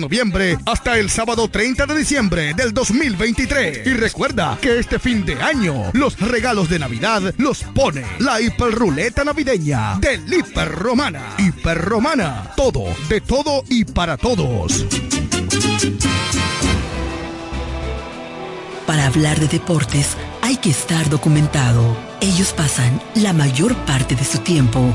noviembre hasta el sábado 30 de diciembre del 2023. Y recuerda que este fin de año los regalos de Navidad los pone la hiperruleta navideña del Hiper Romana. Hiper Romana, todo, de todo y para todos. Para hablar de deportes hay que estar documentado. Ellos pasan la mayor parte de su tiempo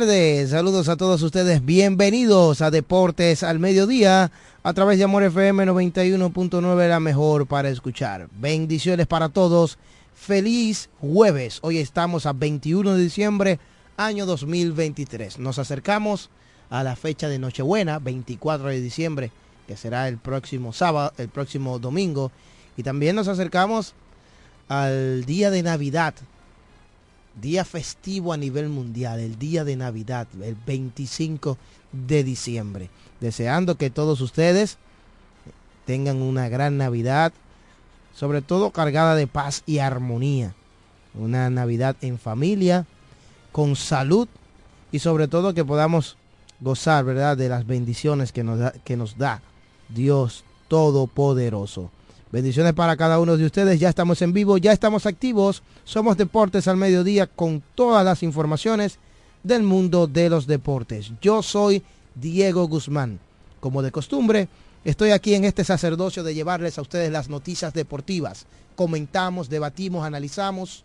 Saludos a todos ustedes, bienvenidos a Deportes al Mediodía a través de Amor FM 91.9, la mejor para escuchar. Bendiciones para todos, feliz jueves, hoy estamos a 21 de diciembre, año 2023. Nos acercamos a la fecha de Nochebuena, 24 de diciembre, que será el próximo sábado, el próximo domingo, y también nos acercamos al día de Navidad, día festivo a nivel mundial, el día de Navidad, el 25 de diciembre. Deseando que todos ustedes tengan una gran Navidad, sobre todo cargada de paz y armonía. Una Navidad en familia, con salud y sobre todo que podamos gozar, ¿verdad?, de las bendiciones que nos da, que nos da Dios Todopoderoso. Bendiciones para cada uno de ustedes. Ya estamos en vivo, ya estamos activos. Somos Deportes al Mediodía con todas las informaciones del mundo de los deportes. Yo soy Diego Guzmán. Como de costumbre, estoy aquí en este sacerdocio de llevarles a ustedes las noticias deportivas. Comentamos, debatimos, analizamos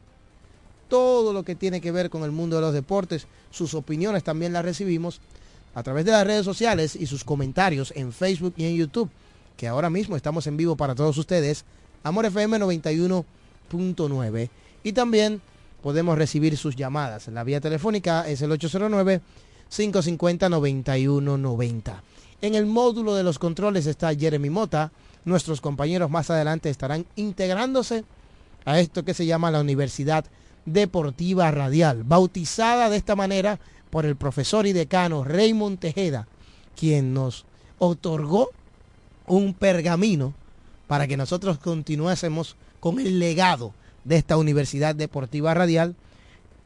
todo lo que tiene que ver con el mundo de los deportes. Sus opiniones también las recibimos a través de las redes sociales y sus comentarios en Facebook y en YouTube que ahora mismo estamos en vivo para todos ustedes Amor FM 91.9. Y también podemos recibir sus llamadas. La vía telefónica es el 809-550-9190. En el módulo de los controles está Jeremy Mota. Nuestros compañeros más adelante estarán integrándose a esto que se llama la Universidad Deportiva Radial, bautizada de esta manera por el profesor y decano Raymond Tejeda, quien nos otorgó un pergamino para que nosotros continuásemos con el legado de esta Universidad Deportiva Radial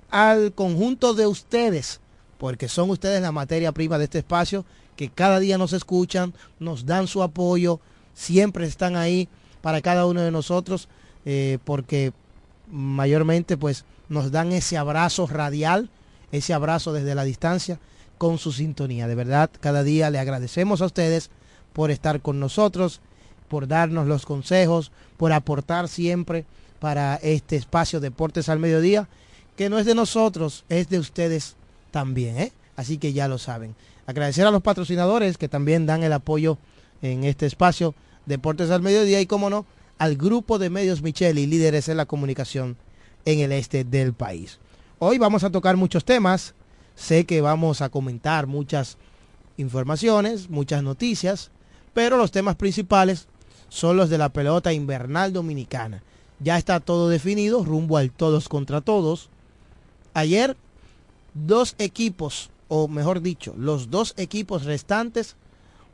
al conjunto de ustedes, porque son ustedes la materia prima de este espacio, que cada día nos escuchan, nos dan su apoyo, siempre están ahí para cada uno de nosotros, eh, porque mayormente pues nos dan ese abrazo radial, ese abrazo desde la distancia con su sintonía. De verdad, cada día le agradecemos a ustedes por estar con nosotros, por darnos los consejos, por aportar siempre para este espacio Deportes al Mediodía, que no es de nosotros, es de ustedes también. ¿eh? Así que ya lo saben. Agradecer a los patrocinadores que también dan el apoyo en este espacio Deportes al Mediodía y, como no, al grupo de medios Micheli, líderes en la comunicación en el este del país. Hoy vamos a tocar muchos temas. Sé que vamos a comentar muchas informaciones, muchas noticias, pero los temas principales son los de la pelota invernal dominicana. Ya está todo definido, rumbo al todos contra todos. Ayer, dos equipos, o mejor dicho, los dos equipos restantes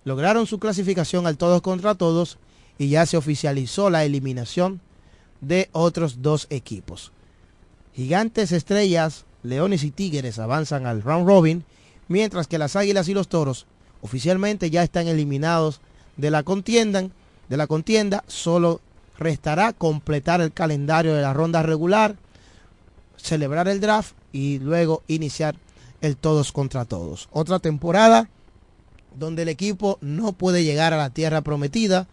lograron su clasificación al todos contra todos y ya se oficializó la eliminación de otros dos equipos. Gigantes, Estrellas, Leones y Tigres avanzan al round robin, mientras que las Águilas y los Toros oficialmente ya están eliminados de la contienda. De la contienda solo restará completar el calendario de la ronda regular, celebrar el draft y luego iniciar el todos contra todos. Otra temporada donde el equipo no puede llegar a la tierra prometida.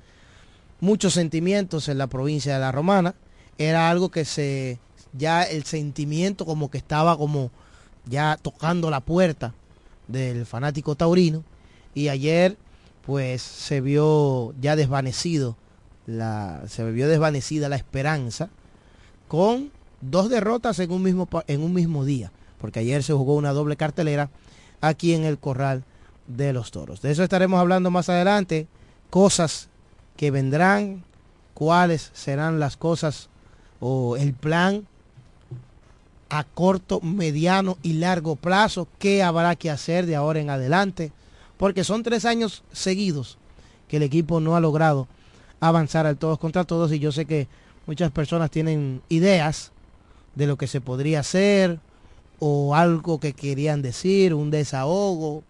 Muchos sentimientos en la provincia de La Romana. Era algo que se ya el sentimiento como que estaba como ya tocando la puerta del fanático taurino y ayer pues se vio ya desvanecido la se vio desvanecida la esperanza con dos derrotas en un mismo en un mismo día porque ayer se jugó una doble cartelera aquí en el corral de los toros. De eso estaremos hablando más adelante cosas que vendrán cuáles serán las cosas o el plan a corto, mediano y largo plazo, qué habrá que hacer de ahora en adelante, porque son tres años seguidos que el equipo no ha logrado avanzar al todos contra todos y yo sé que muchas personas tienen ideas de lo que se podría hacer o algo que querían decir, un desahogo.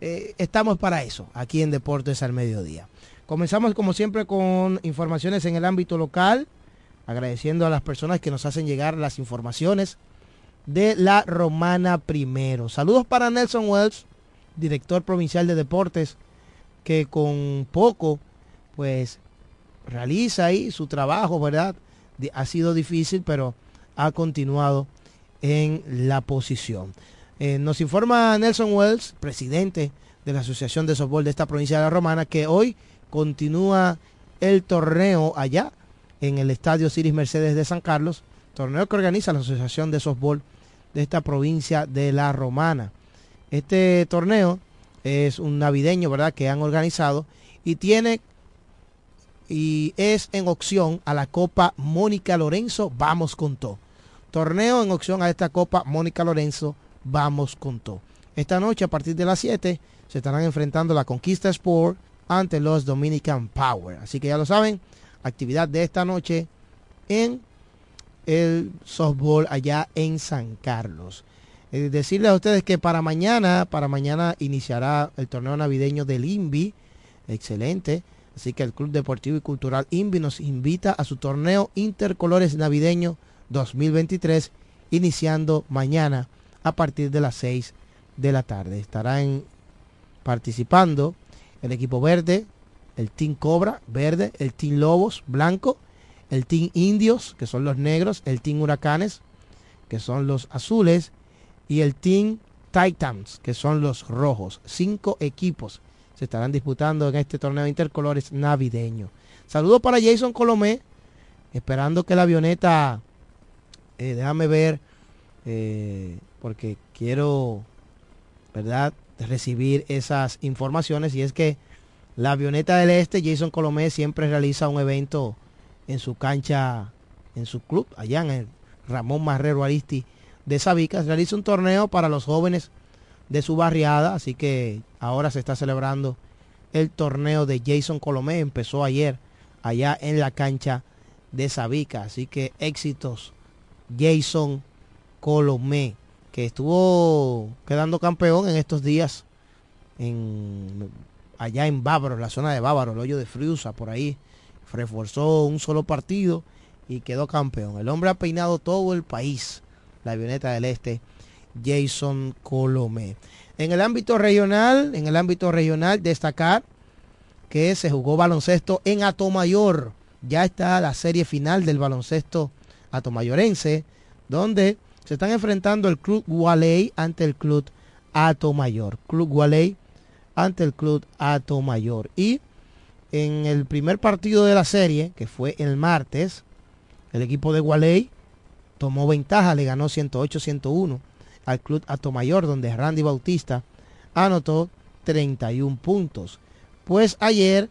Eh, estamos para eso, aquí en Deportes al Mediodía. Comenzamos como siempre con informaciones en el ámbito local agradeciendo a las personas que nos hacen llegar las informaciones de la Romana Primero. Saludos para Nelson Wells, director provincial de deportes, que con poco, pues, realiza ahí su trabajo, ¿verdad? Ha sido difícil, pero ha continuado en la posición. Eh, nos informa Nelson Wells, presidente de la Asociación de Softball de esta provincia de la Romana, que hoy continúa el torneo allá en el Estadio Ciris Mercedes de San Carlos, torneo que organiza la Asociación de Softball de esta provincia de La Romana. Este torneo es un navideño, ¿verdad?, que han organizado y tiene y es en opción a la Copa Mónica Lorenzo Vamos con todo. Torneo en opción a esta Copa Mónica Lorenzo Vamos con todo. Esta noche a partir de las 7 se estarán enfrentando la Conquista Sport ante los Dominican Power. Así que ya lo saben, actividad de esta noche en el softball allá en San Carlos. Eh, decirles a ustedes que para mañana, para mañana iniciará el torneo navideño del INVI. Excelente. Así que el Club Deportivo y Cultural INVI nos invita a su torneo Intercolores Navideño 2023, iniciando mañana a partir de las 6 de la tarde. Estarán participando el equipo verde, el Team Cobra, verde, el Team Lobos, blanco, el Team Indios, que son los negros, el Team Huracanes, que son los azules, y el Team Titans, que son los rojos. Cinco equipos se estarán disputando en este torneo intercolores navideño. Saludos para Jason Colomé, esperando que la avioneta, eh, déjame ver, eh, porque quiero, ¿verdad?, recibir esas informaciones. Y es que la avioneta del Este, Jason Colomé, siempre realiza un evento en su cancha, en su club, allá en el Ramón Marrero Aristi de Sabicas. Realiza un torneo para los jóvenes de su barriada, así que ahora se está celebrando el torneo de Jason Colomé. Empezó ayer allá en la cancha de Sabica, así que éxitos Jason Colomé, que estuvo quedando campeón en estos días allá en Bávaro, la zona de Bávaro, el hoyo de Friusa, por ahí. Reforzó un solo partido y quedó campeón. El hombre ha peinado todo el país, la avioneta del este, Jason Colomé. En el ámbito regional, en el ámbito regional, destacar que se jugó baloncesto en Atomayor. Ya está la serie final del baloncesto atomayorense, donde se están enfrentando el Club Gualey ante el Club Atomayor. Club Gualey ante el Club Atomayor. Y en el primer partido de la serie, que fue el martes, el equipo de Gualey tomó ventaja, le ganó 108-101 al Club Atomayor, donde Randy Bautista anotó 31 puntos. Pues ayer,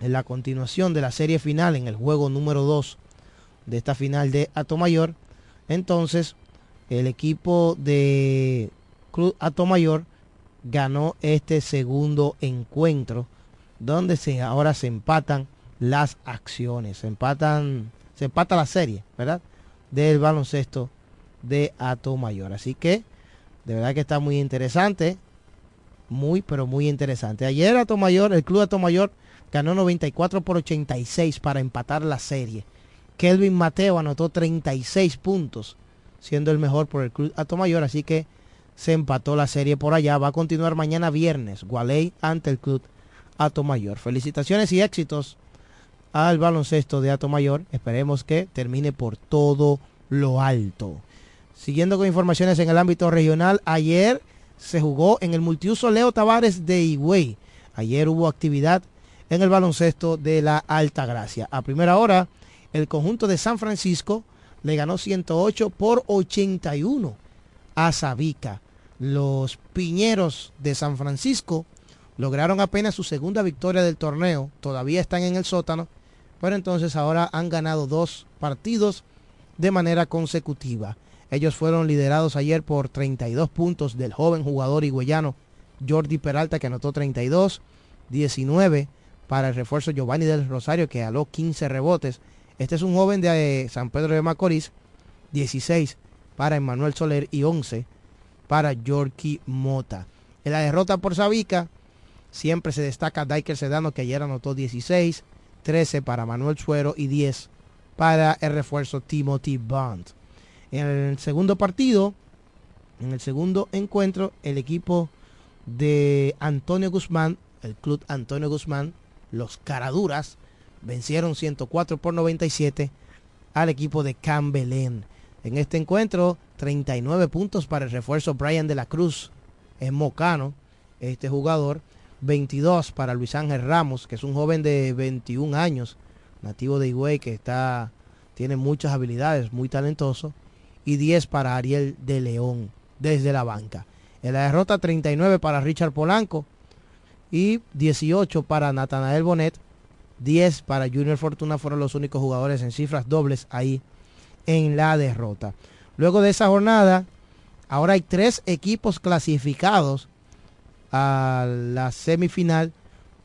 en la continuación de la serie final, en el juego número 2 de esta final de Atomayor, entonces el equipo de Club Atomayor ganó este segundo encuentro, donde se, ahora se empatan las acciones, se empatan, se empata la serie, ¿verdad? Del baloncesto de Atomayor. Así que de verdad que está muy interesante. Muy, pero muy interesante. Ayer Atomayor, el club Atomayor ganó 94 por 86 para empatar la serie. Kelvin Mateo anotó 36 puntos, siendo el mejor por el club Atomayor. Así que se empató la serie por allá. Va a continuar mañana viernes. Gualey ante el club Atomayor. Felicitaciones y éxitos al baloncesto de Atomayor. Esperemos que termine por todo lo alto. Siguiendo con informaciones en el ámbito regional, ayer se jugó en el multiuso Leo Tavares de Higüey. Ayer hubo actividad en el baloncesto de la Alta Gracia. A primera hora, el conjunto de San Francisco le ganó 108 por 81 a Sabica. Los piñeros de San Francisco lograron apenas su segunda victoria del torneo. Todavía están en el sótano, pero entonces ahora han ganado dos partidos de manera consecutiva. Ellos fueron liderados ayer por 32 puntos del joven jugador higüeyano Jordi Peralta que anotó 32, 19 para el refuerzo Giovanni del Rosario que aló 15 rebotes. Este es un joven de eh, San Pedro de Macorís, 16 para Emmanuel Soler y 11 para Yorky Mota. En la derrota por Sabica siempre se destaca Diker Sedano que ayer anotó 16, 13 para Manuel Suero y 10 para el refuerzo Timothy Bond. En el segundo partido, en el segundo encuentro, el equipo de Antonio Guzmán, el club Antonio Guzmán, los Caraduras, vencieron 104 por 97 al equipo de Cambelén. En este encuentro, 39 puntos para el refuerzo Brian de la Cruz, es mocano, este jugador. 22 para Luis Ángel Ramos, que es un joven de 21 años, nativo de Higüey, que está, tiene muchas habilidades, muy talentoso y 10 para Ariel de León desde la banca. En la derrota 39 para Richard Polanco y 18 para Natanael Bonet. 10 para Junior Fortuna fueron los únicos jugadores en cifras dobles ahí en la derrota. Luego de esa jornada, ahora hay tres equipos clasificados a la semifinal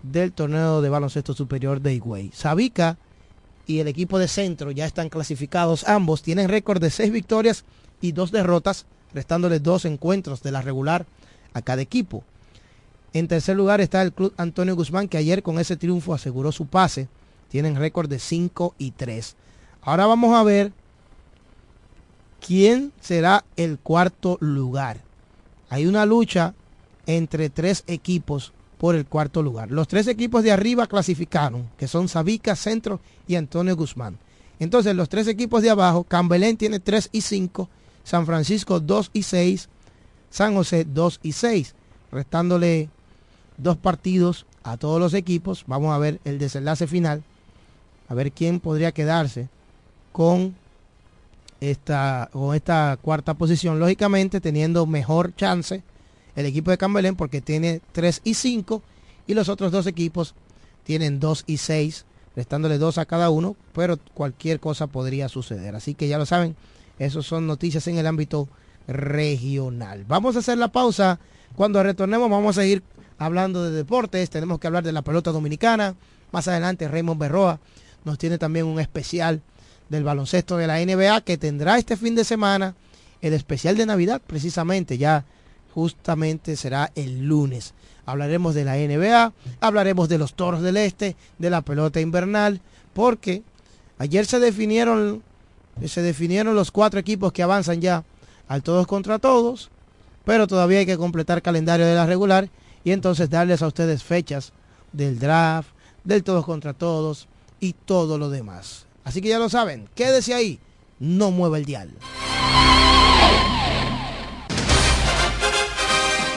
del torneo de baloncesto superior de Higüey. Sabica y el equipo de centro ya están clasificados. Ambos tienen récord de seis victorias y dos derrotas, restándoles dos encuentros de la regular a cada equipo. En tercer lugar está el club Antonio Guzmán, que ayer con ese triunfo aseguró su pase. Tienen récord de 5 y 3. Ahora vamos a ver quién será el cuarto lugar. Hay una lucha entre tres equipos por el cuarto lugar. Los tres equipos de arriba clasificaron, que son Sabica, Centro y Antonio Guzmán. Entonces los tres equipos de abajo, Cambelén tiene 3 y 5, San Francisco 2 y 6, San José 2 y 6, restándole dos partidos a todos los equipos. Vamos a ver el desenlace final a ver quién podría quedarse con esta, con esta cuarta posición. Lógicamente teniendo mejor chance el equipo de Cambelén porque tiene 3 y 5 y los otros dos equipos tienen 2 y 6, restándole 2 a cada uno, pero cualquier cosa podría suceder. Así que ya lo saben, esas son noticias en el ámbito regional. Vamos a hacer la pausa. Cuando retornemos vamos a seguir hablando de deportes. Tenemos que hablar de la pelota dominicana. Más adelante Raymond Berroa nos tiene también un especial del baloncesto de la NBA que tendrá este fin de semana el especial de Navidad precisamente ya justamente será el lunes. Hablaremos de la NBA, hablaremos de los toros del este, de la pelota invernal, porque ayer se definieron, se definieron los cuatro equipos que avanzan ya al todos contra todos, pero todavía hay que completar calendario de la regular y entonces darles a ustedes fechas del draft, del todos contra todos y todo lo demás. Así que ya lo saben, quédese ahí, no mueva el dial.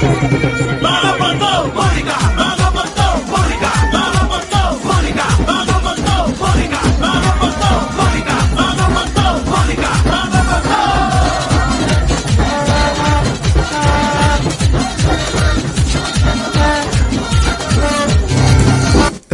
Thank you.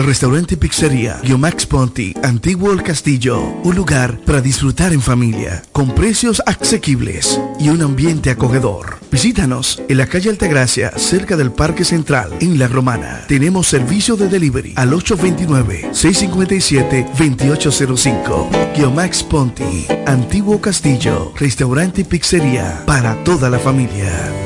Restaurante y Pizzería Guiomax Ponti, Antiguo El Castillo, un lugar para disfrutar en familia, con precios asequibles y un ambiente acogedor. Visítanos en la calle Altagracia, cerca del Parque Central, en La Romana. Tenemos servicio de delivery al 829-657-2805. Guiomax Ponti, Antiguo Castillo, Restaurante y Pizzería, para toda la familia.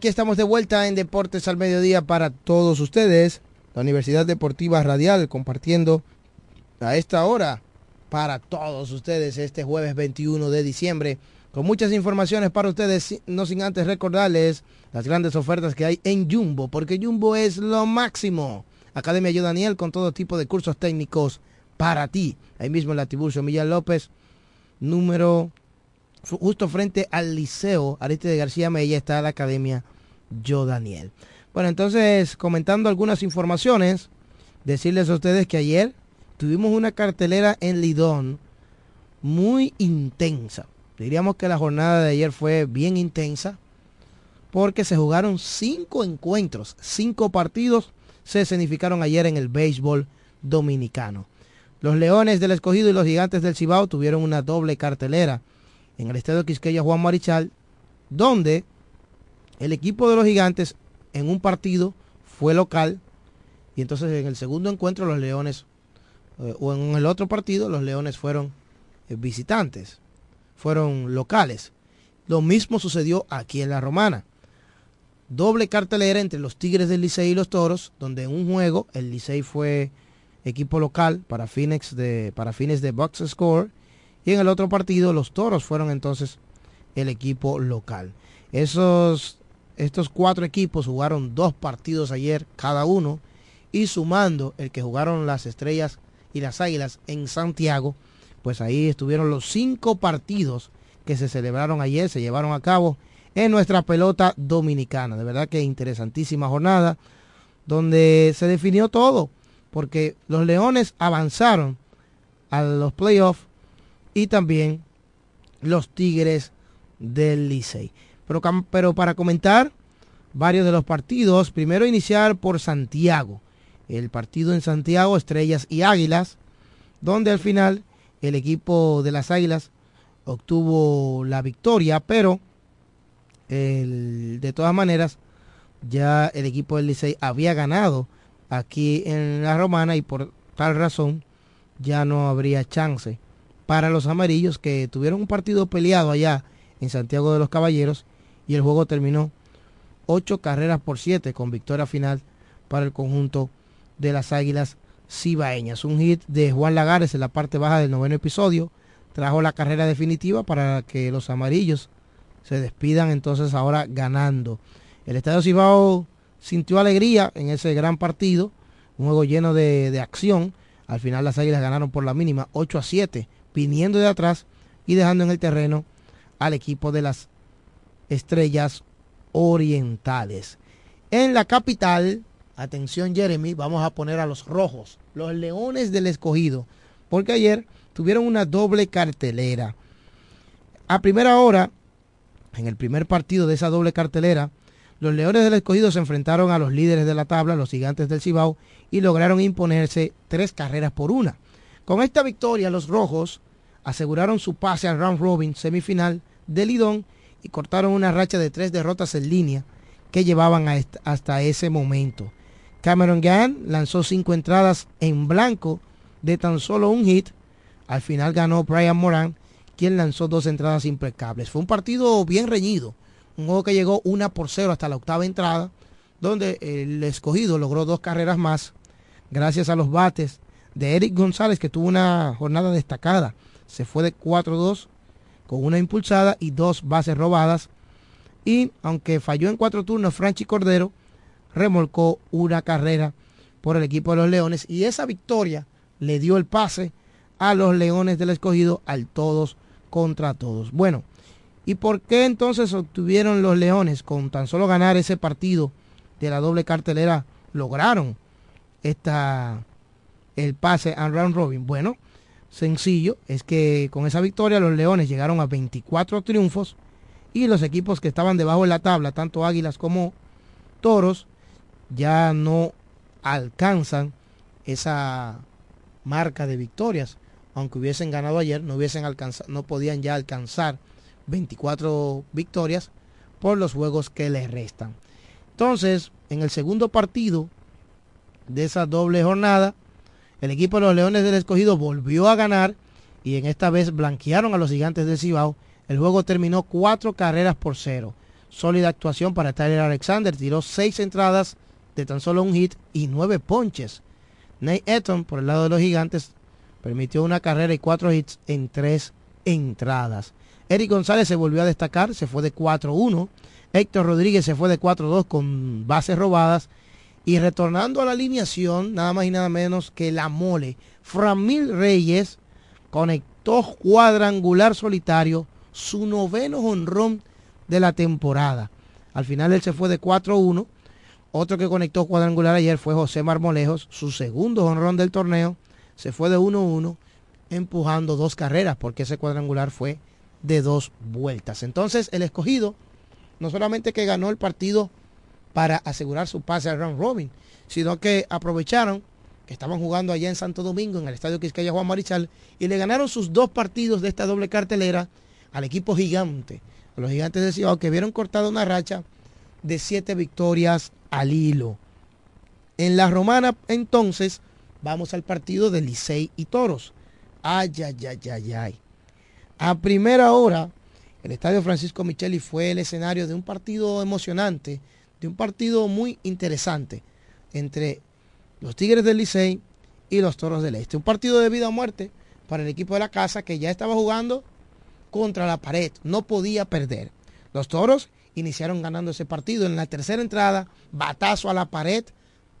Aquí estamos de vuelta en Deportes al Mediodía para todos ustedes. La Universidad Deportiva Radial compartiendo a esta hora para todos ustedes este jueves 21 de diciembre con muchas informaciones para ustedes, no sin antes recordarles las grandes ofertas que hay en Jumbo, porque Jumbo es lo máximo. Academia Yo Daniel con todo tipo de cursos técnicos para ti. Ahí mismo en la Tiburcio Millán López, número justo frente al Liceo Aristide García Mella está la Academia Yo Daniel. Bueno, entonces, comentando algunas informaciones, decirles a ustedes que ayer tuvimos una cartelera en Lidón muy intensa. Diríamos que la jornada de ayer fue bien intensa porque se jugaron cinco encuentros, cinco partidos se escenificaron ayer en el béisbol dominicano. Los Leones del Escogido y los Gigantes del Cibao tuvieron una doble cartelera en el estadio Quisqueya Juan Marichal, donde el equipo de los Gigantes en un partido fue local y entonces en el segundo encuentro los Leones, eh, o en el otro partido, los Leones fueron eh, visitantes, fueron locales. Lo mismo sucedió aquí en la Romana. Doble cartelera entre los Tigres del Licey y los Toros, donde en un juego el Licey fue equipo local para, de, para fines de box score y en el otro partido los Toros fueron entonces el equipo local. Esos, estos cuatro equipos jugaron dos partidos ayer cada uno y sumando el que jugaron las Estrellas y las Águilas en Santiago, pues ahí estuvieron los cinco partidos que se celebraron ayer, se llevaron a cabo en nuestra pelota dominicana. De verdad que interesantísima jornada donde se definió todo, porque los Leones avanzaron a los playoffs y también los Tigres del Licey. Pero, pero para comentar varios de los partidos, primero iniciar por Santiago el partido en Santiago, Estrellas y Águilas, donde al final el equipo de las Águilas obtuvo la victoria, pero de todas maneras ya el equipo del Licey había ganado aquí en la Romana y por tal razón ya no habría chance para los amarillos que tuvieron un partido peleado allá en Santiago de los Caballeros y el juego terminó ocho carreras por siete con victoria final para el conjunto de las Águilas Cibaeñas. Un hit de Juan Lagares en la parte baja del noveno episodio trajo la carrera definitiva para que los amarillos se despidan entonces ahora ganando. El Estadio Cibao sintió alegría en ese gran partido, un juego lleno de, de acción. Al final las Águilas ganaron por la mínima 8 a 7, viniendo de atrás y dejando en el terreno al equipo de las Estrellas Orientales. En la capital, Atención Jeremy, vamos a poner a los rojos, los leones del escogido, porque ayer tuvieron una doble cartelera. A primera hora, en el primer partido de esa doble cartelera, los leones del escogido se enfrentaron a los líderes de la tabla, los gigantes del Cibao, y lograron imponerse tres carreras por una. Con esta victoria, los rojos aseguraron su pase al round robin semifinal del Lidón y cortaron una racha de tres derrotas en línea que llevaban hasta ese momento. Cameron Gann lanzó cinco entradas en blanco de tan solo un hit. Al final ganó Brian Moran, quien lanzó dos entradas impecables. Fue un partido bien reñido, un juego que llegó una por cero hasta la octava entrada, donde el escogido logró dos carreras más, gracias a los bates de Eric González, que tuvo una jornada destacada. Se fue de 4-2 con una impulsada y dos bases robadas. Y aunque falló en cuatro turnos, Franchi Cordero remolcó una carrera por el equipo de los Leones y esa victoria le dio el pase a los Leones del Escogido al todos contra todos. Bueno, ¿y por qué entonces obtuvieron los Leones con tan solo ganar ese partido de la doble cartelera? Lograron esta, el pase a round robin. Bueno, sencillo, es que con esa victoria los Leones llegaron a 24 triunfos y los equipos que estaban debajo de la tabla, tanto Águilas como Toros, ya no alcanzan esa marca de victorias. Aunque hubiesen ganado ayer, no hubiesen alcanzado, no podían ya alcanzar 24 victorias por los juegos que les restan. Entonces, en el segundo partido de esa doble jornada, el equipo de los Leones del Escogido volvió a ganar y en esta vez blanquearon a los gigantes del Cibao. El juego terminó cuatro carreras por cero. Sólida actuación para Tyler Alexander. Tiró seis entradas de tan solo un hit y nueve ponches. Nate Eton, por el lado de los gigantes, permitió una carrera y cuatro hits en tres entradas. Eric González se volvió a destacar, se fue de 4-1. Héctor Rodríguez se fue de 4-2 con bases robadas. Y retornando a la alineación, nada más y nada menos que la mole. Framil Reyes conectó cuadrangular solitario, su noveno honrón de la temporada. Al final él se fue de 4-1 otro que conectó cuadrangular ayer fue José Marmolejos, su segundo honrón del torneo. Se fue de 1-1 empujando dos carreras porque ese cuadrangular fue de dos vueltas. Entonces el escogido no solamente que ganó el partido para asegurar su pase al round robin, sino que aprovecharon que estaban jugando allá en Santo Domingo, en el Estadio Quisqueya Juan Marichal, y le ganaron sus dos partidos de esta doble cartelera al equipo gigante, a los gigantes de Ciudad, que vieron cortada una racha de siete victorias al hilo. En la romana, entonces, vamos al partido de Licey y Toros. Ay, ay, ay, ay, ay. A primera hora, el Estadio Francisco Micheli fue el escenario de un partido emocionante, de un partido muy interesante entre los Tigres del Licey y los Toros del Este. Un partido de vida o muerte para el equipo de la casa que ya estaba jugando contra la pared, no podía perder. Los Toros iniciaron ganando ese partido. En la tercera entrada, batazo a la pared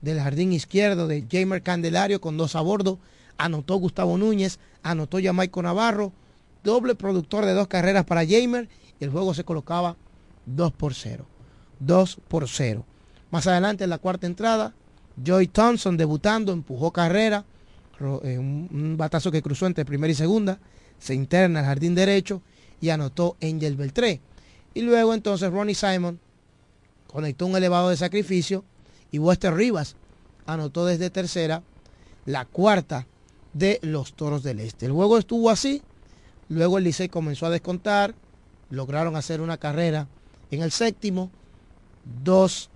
del jardín izquierdo de Jamer Candelario con dos a bordo. Anotó Gustavo Núñez, anotó Jamaico Navarro, doble productor de dos carreras para Jamer y el juego se colocaba 2 por 0. 2 por 0. Más adelante en la cuarta entrada, Joy Thompson debutando, empujó carrera, eh, un batazo que cruzó entre primera y segunda, se interna al jardín derecho y anotó Angel Beltré. Y luego entonces Ronnie Simon conectó un elevado de sacrificio y Wester Rivas anotó desde tercera la cuarta de los Toros del Este. El juego estuvo así, luego el Licey comenzó a descontar, lograron hacer una carrera en el séptimo, dos,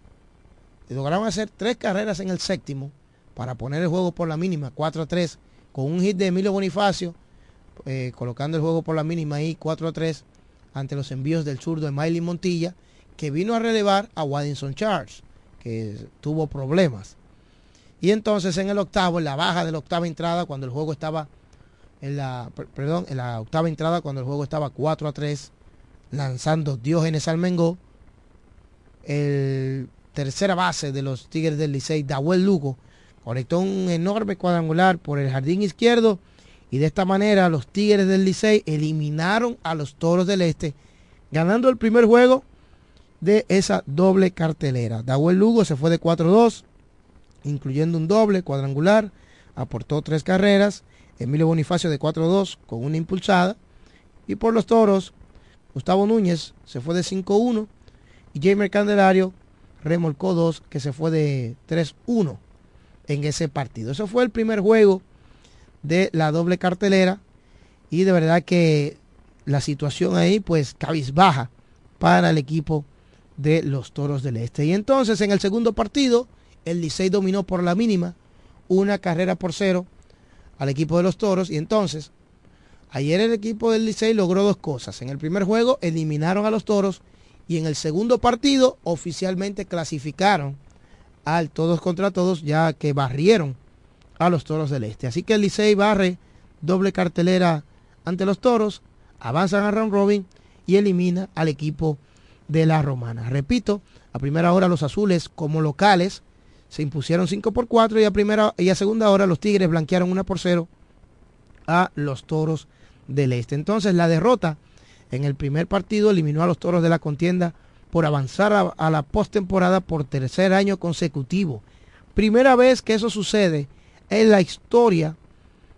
lograron hacer tres carreras en el séptimo para poner el juego por la mínima, 4 a 3, con un hit de Emilio Bonifacio, eh, colocando el juego por la mínima ahí, 4 a 3 ante los envíos del zurdo de Miley Montilla, que vino a relevar a Waddinson Charles, que tuvo problemas. Y entonces en el octavo, en la baja de la octava entrada, cuando el juego estaba en la, perdón, en la octava entrada, cuando el juego estaba 4 a 3, lanzando Diógenes Almengó, el tercera base de los Tigres del Licey, Dahuel Lugo, conectó un enorme cuadrangular por el jardín izquierdo y de esta manera los Tigres del Licey eliminaron a los Toros del Este, ganando el primer juego de esa doble cartelera. Dahuel Lugo se fue de 4-2, incluyendo un doble cuadrangular, aportó tres carreras. Emilio Bonifacio de 4-2 con una impulsada. Y por los toros, Gustavo Núñez se fue de 5-1 y Jamer Candelario remolcó dos que se fue de 3-1 en ese partido. Eso fue el primer juego de la doble cartelera y de verdad que la situación ahí pues cabizbaja para el equipo de los Toros del Este. Y entonces en el segundo partido el Licey dominó por la mínima una carrera por cero al equipo de los Toros y entonces ayer el equipo del Licey logró dos cosas. En el primer juego eliminaron a los Toros y en el segundo partido oficialmente clasificaron al todos contra todos ya que barrieron a los Toros del Este. Así que el Licey barre doble cartelera ante los Toros, avanzan a round robin y elimina al equipo de la Romana. Repito, a primera hora los azules como locales se impusieron 5 por 4 y a primera y a segunda hora los Tigres blanquearon 1 por 0 a los Toros del Este. Entonces la derrota en el primer partido eliminó a los Toros de la contienda por avanzar a, la postemporada por tercer año consecutivo. Primera vez que eso sucede en la historia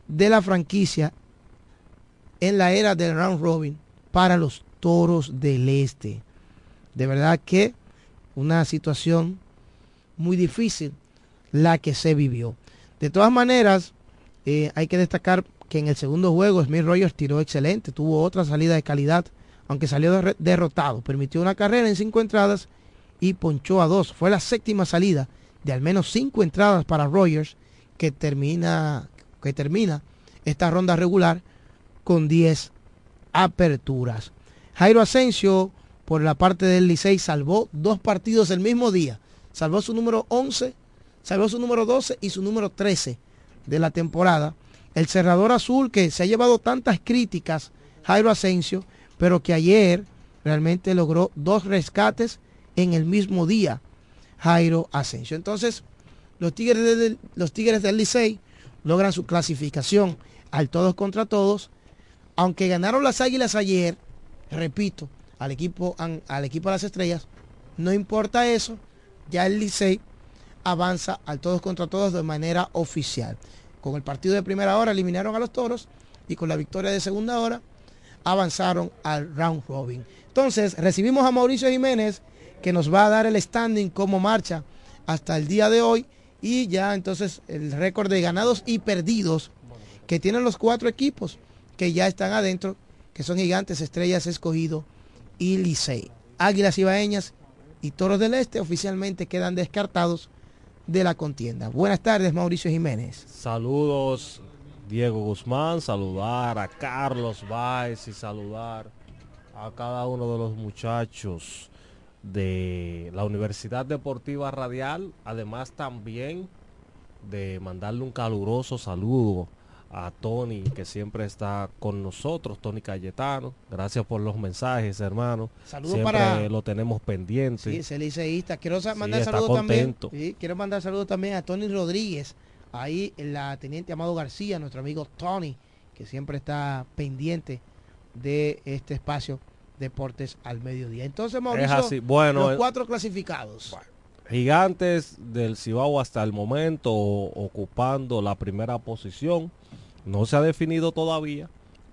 de la franquicia en la era del round robin para los toros del este. De verdad que una situación muy difícil la que se vivió. De todas maneras, eh, hay que destacar que en el segundo juego Smith Rogers tiró excelente, tuvo otra salida de calidad, aunque salió derrotado. Permitió una carrera en cinco entradas y ponchó a dos. Fue la séptima salida de al menos cinco entradas para Rogers que termina, que termina esta ronda regular con 10 aperturas. Jairo Asensio, por la parte del Licey, salvó dos partidos el mismo día. Salvó su número 11, salvó su número 12 y su número 13 de la temporada. El cerrador azul que se ha llevado tantas críticas, Jairo Asensio, pero que ayer realmente logró dos rescates en el mismo día, Jairo Asensio. Entonces, los Tigres, del, los Tigres del Licey logran su clasificación al todos contra todos. Aunque ganaron las Águilas ayer, repito, al equipo, al equipo de las estrellas, no importa eso, ya el Licey avanza al todos contra todos de manera oficial. Con el partido de primera hora eliminaron a los toros y con la victoria de segunda hora avanzaron al round robin. Entonces recibimos a Mauricio Jiménez que nos va a dar el standing como marcha hasta el día de hoy Y ya entonces el récord de ganados y perdidos que tienen los cuatro equipos que ya están adentro, que son Gigantes, Estrellas, Escogido y Licey. Águilas Ibaeñas y Toros del Este oficialmente quedan descartados de la contienda. Buenas tardes, Mauricio Jiménez. Saludos, Diego Guzmán, saludar a Carlos Báez y saludar a cada uno de los muchachos de la Universidad Deportiva Radial, además también de mandarle un caluroso saludo a Tony, que siempre está con nosotros, Tony Cayetano. Gracias por los mensajes, hermano. Saludos siempre para- lo tenemos pendiente. Sí, ese liceísta. Quiero Sí, mandar está saludos también. sí, quiero mandar saludos también a Tony Rodríguez, ahí la Teniente Amado García, nuestro amigo Tony, que siempre está pendiente de este espacio Deportes al Mediodía. Entonces, Mauricio, así. Bueno, los el- cuatro clasificados. Gigantes del Cibao hasta el momento ocupando la primera posición. No se ha definido todavía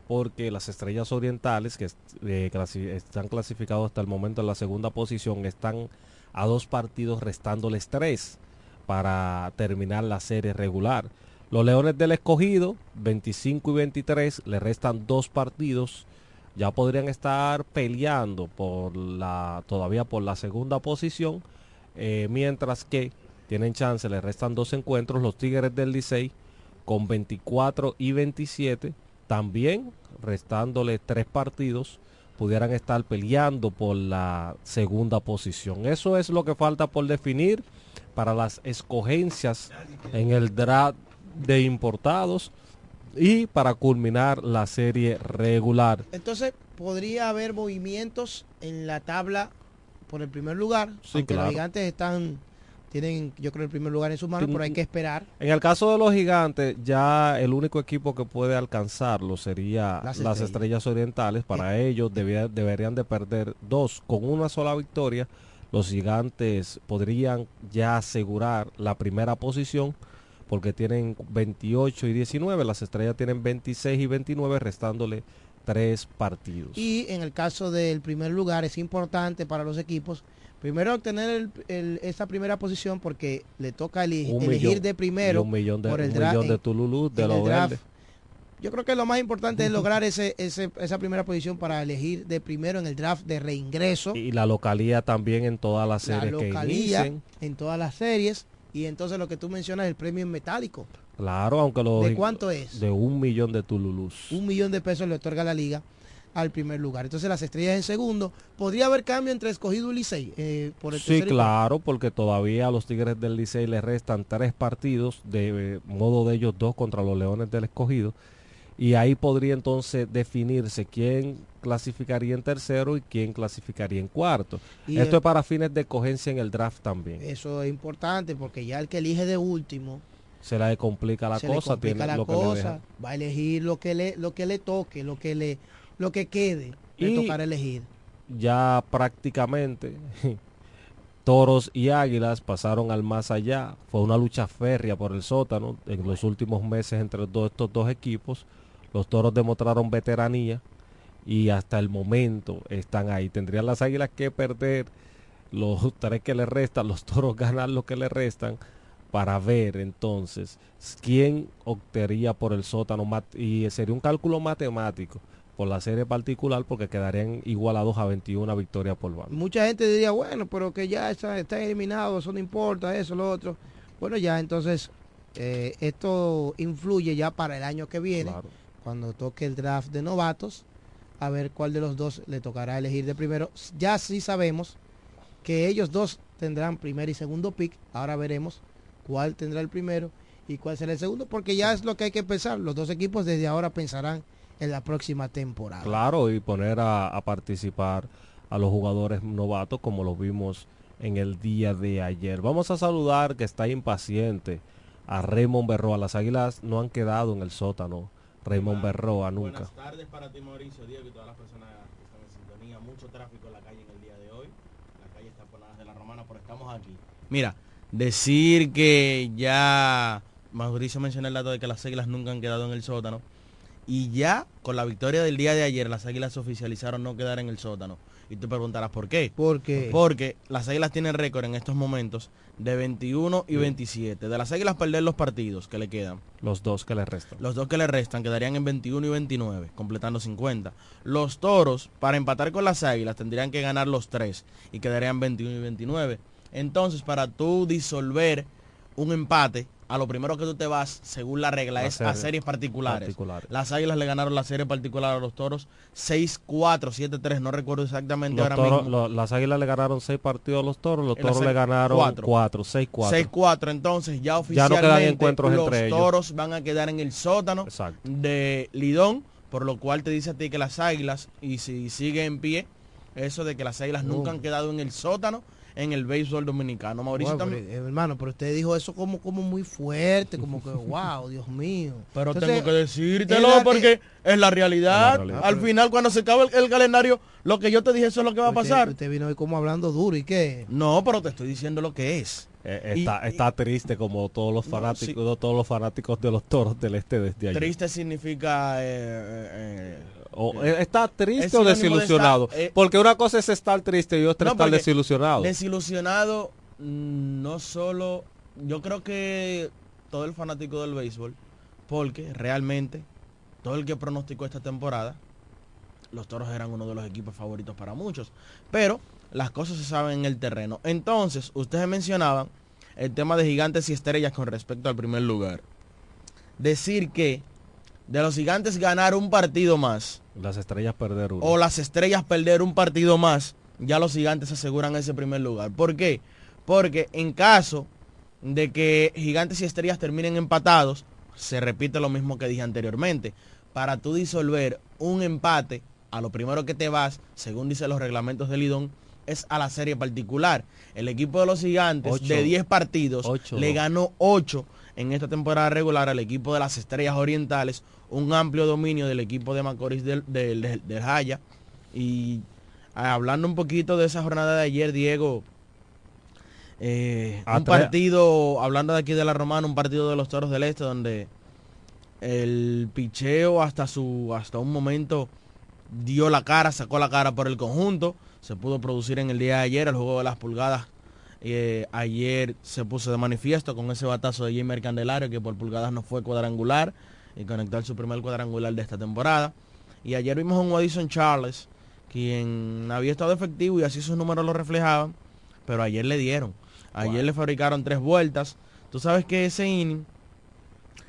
porque las estrellas orientales que eh, están clasificados hasta el momento en la segunda posición están a dos partidos restándoles tres para terminar la serie regular. Los Leones del Escogido, 25 y 23, le restan dos partidos. Ya podrían estar peleando todavía por la segunda posición, eh, mientras que tienen chance, le restan dos encuentros. Los Tigres del Licey con 24 y 27, también restándole tres partidos, pudieran estar peleando por la segunda posición. Eso es lo que falta por definir para las escogencias en el draft de importados y para culminar la serie regular. Entonces, podría haber movimientos en la tabla por el primer lugar. Sí, claro. los gigantes están, tienen, yo creo, el primer lugar en sus manos, pero hay que esperar. En el caso de los gigantes, ya el único equipo que puede alcanzarlo sería Las las, estrellas. orientales. Para ellos debía- deberían de perder dos. Con una sola victoria, los gigantes podrían ya asegurar la primera posición porque tienen 28 y 19. Las estrellas tienen 26 y 29, restándole tres partidos. Y en el caso del primer lugar es importante para los equipos, primero obtener el- el- esa primera posición porque le toca Un elegir millón- de primero y un millón de, por el un dra- millón de Tululú, de los draft. Yo creo que lo más importante es lograr ese, ese- esa primera posición para elegir de primero en el draft de reingreso, Y la localía también en todas las la series que localía en todas las series y entonces lo que tú mencionas el premio en metálico. Claro, aunque los... ¿De cuánto es? De un millón de tululús. Un millón de pesos le otorga la liga al primer lugar. Entonces las estrellas en segundo. ¿Podría haber cambio entre escogido y Licey? eh, por el Sí, claro, porque todavía a los Tigres del Licey les restan tres partidos, de eh, modo de ellos dos contra los Leones del Escogido. Y ahí podría entonces definirse quién clasificaría en tercero y quién clasificaría en cuarto. Y Esto el- es para fines de cogencia en el draft también. Eso es importante porque ya el que elige de último Se le complica la se le cosa, complica tiene la lo que le deja. va a elegir lo que le lo que le toque, lo que le lo que quede, le Y- tocará elegir. ya prácticamente Toros y Águilas pasaron al más allá. Fue una lucha férrea por el sótano en los últimos meses entre dos- estos dos equipos. Los Toros demostraron veteranía y hasta el momento están ahí. Tendrían las Águilas que perder los tres que le restan, los Toros ganar lo que le restan para ver entonces quién optaría por el sótano y sería un cálculo matemático por la serie particular porque quedarían igualados a 21 victorias por bando. Mucha gente diría, bueno, pero que ya está, está eliminado, eso no importa, eso, lo otro. Bueno, ya entonces eh, esto influye ya para el año que viene, cuando toque el draft de novatos, a ver cuál de los dos le tocará elegir de primero. Ya sí sabemos que ellos dos tendrán primer y segundo pick, ahora veremos cuál tendrá el primero y cuál será el segundo, porque ya es lo que hay que pensar. Los dos equipos desde ahora pensarán en la próxima temporada. Claro, y poner a, a participar a los jugadores novatos como lo vimos en el día de ayer. Vamos a saludar que está impaciente a Raymond Berroa. Las águilas no han quedado en el sótano. Raymond Berroa nunca. Buenas tardes para ti, Mauricio, Diego y todas las personas que están en sintonía. Mucho tráfico en la calle en el día de hoy. La calle está por las de la Romana, pero estamos aquí. Mira, decir que ya Mauricio mencionó el dato de que las águilas nunca han quedado en el sótano. Y ya con la victoria del día de ayer, las águilas oficializaron no quedar en el sótano. Y te preguntarás por qué. ¿Por qué? Porque las Águilas tienen récord en estos momentos de 21 y 27. De las Águilas perder los partidos que le quedan. Los dos que le restan. Los dos que le restan quedarían en 21 y 29, completando 50. Los Toros, para empatar con las Águilas, tendrían que ganar los tres y quedarían 21 y 29. Entonces, para tú disolver un empate, a lo primero que tú te vas, según la regla, La es a serie series particulares. particulares. Las Águilas le ganaron la serie particular a los Toros 6-4, 7-3, no recuerdo exactamente Los ahora toros- mismo. lo- las águilas le ganaron seis partidos a los toros, los En toros le ganaron cuatro. cuatro, seis, cuatro. 6-4, entonces ya Ya no oficialmente quedan encuentros los entre ellos. toros van a quedar en el sótano Exacto. de Lidón, por lo cual te dice a ti que las águilas, y si sigue en pie, eso de que las águilas nunca han quedado en el sótano en el béisbol dominicano. Mauricio Bueno, también. pero, eh, hermano, pero usted dijo eso como, como muy fuerte, como que, wow, Dios mío. Pero Entonces, tengo que decírtelo es porque es la realidad. Es la realidad. Al final, cuando se acabe el, el calendario, lo que yo te dije, eso es lo que va a usted- pasar. Usted vino hoy como hablando duro, ¿y qué? No, pero te estoy diciendo lo que es. Eh, Y- está, está triste como todos los No, fanáticos, todos los fanáticos de los toros del este desde ayer. Triste significa... eh, eh, O, ¿Está triste es o de desilusionado? estar, Porque una cosa es estar triste y otra No, estar desilusionado. Desilusionado, mm, no solo, yo creo que todo el fanático del béisbol, porque realmente todo el que pronosticó esta temporada, los toros eran uno de los equipos favoritos para muchos. Pero las cosas se saben en el terreno. Entonces, ustedes mencionaban el tema de gigantes y estrellas con respecto al primer lugar. Decir que de los gigantes ganar un partido más Las estrellas perder uno. o las estrellas perder un partido más, ya los gigantes aseguran ese primer lugar. ¿Por qué? Porque en caso de que gigantes y estrellas terminen empatados, se repite lo mismo que dije anteriormente. Para tú disolver un empate, a lo primero que te vas, según dicen los reglamentos del Lidón, es a la serie particular. El equipo de los gigantes Ocho. de 10 partidos Ocho, le ganó 8 en esta temporada regular al equipo de las Estrellas Orientales, un amplio dominio del equipo de Macorís del, del, del- del Jaya. Y ah, hablando un poquito de esa jornada de ayer, Diego, eh, un partido, hablando de aquí de la Romana, un partido de los Toros del Este, donde el picheo hasta su hasta un momento dio la cara, sacó la cara por el conjunto, se pudo producir en el día de ayer, el juego de las pulgadas eh, ayer se puso de manifiesto con ese batazo de Jamer Candelario que por pulgadas no fue cuadrangular y conectó su primer cuadrangular de esta temporada. Y ayer vimos a un Addison Charles, quien había estado efectivo y así sus números lo reflejaban, pero ayer le dieron. Ayer le fabricaron tres vueltas. Tú sabes que ese inning,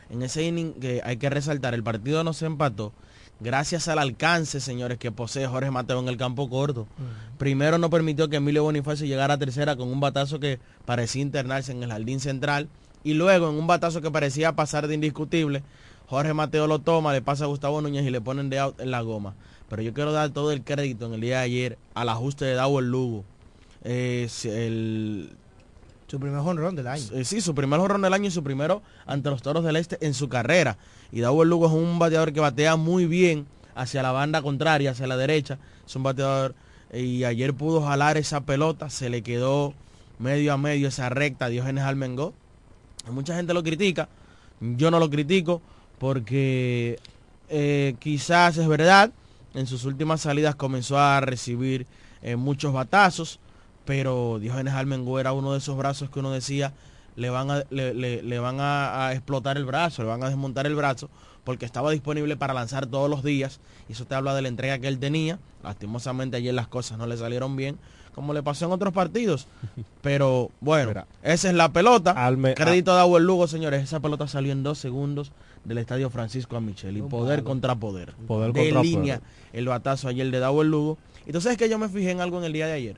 en ese inning que hay que resaltar, el partido no se empató gracias al alcance, señores, que posee Jorge Mateo en el campo corto. Primero no permitió que Emilio Bonifacio llegara a tercera con un batazo que parecía internarse en el jardín central. Y luego en un batazo que parecía pasar de indiscutible, Jorge Mateo lo toma, le pasa a Gustavo Núñez y le ponen de out en la goma. Pero yo quiero dar todo el crédito en el día de ayer al ajuste de Dauer Lugo. Eh, el, Su primer jonrón del año. eh, sí, su primer jorrón del año y su primero ante los Toros del Este en su carrera. Y Dauer Lugo es un bateador que batea muy bien hacia la banda contraria, hacia la derecha. Es un bateador y ayer pudo jalar esa pelota, se le quedó medio a medio esa recta Diógenes Almengó. Mucha gente lo critica, yo no lo critico porque eh, quizás es verdad, en sus últimas salidas comenzó a recibir eh, muchos batazos, pero Diógenes Almengó era uno de esos brazos que uno decía le van a, le, le- le van a, a explotar el brazo, le van a desmontar el brazo, porque estaba disponible para lanzar todos los días. Y eso te habla de la entrega que él tenía. Lastimosamente ayer las cosas no le salieron bien, como le pasó en otros partidos. Pero bueno, esa es la pelota. Crédito a Dauer Lugo, señores. Esa pelota salió en dos segundos del estadio Francisco Amichel. Y poder contra poder. Poder de contra línea poder. el batazo ayer de Dauer Lugo. Entonces es que yo me fijé en algo en el día de ayer.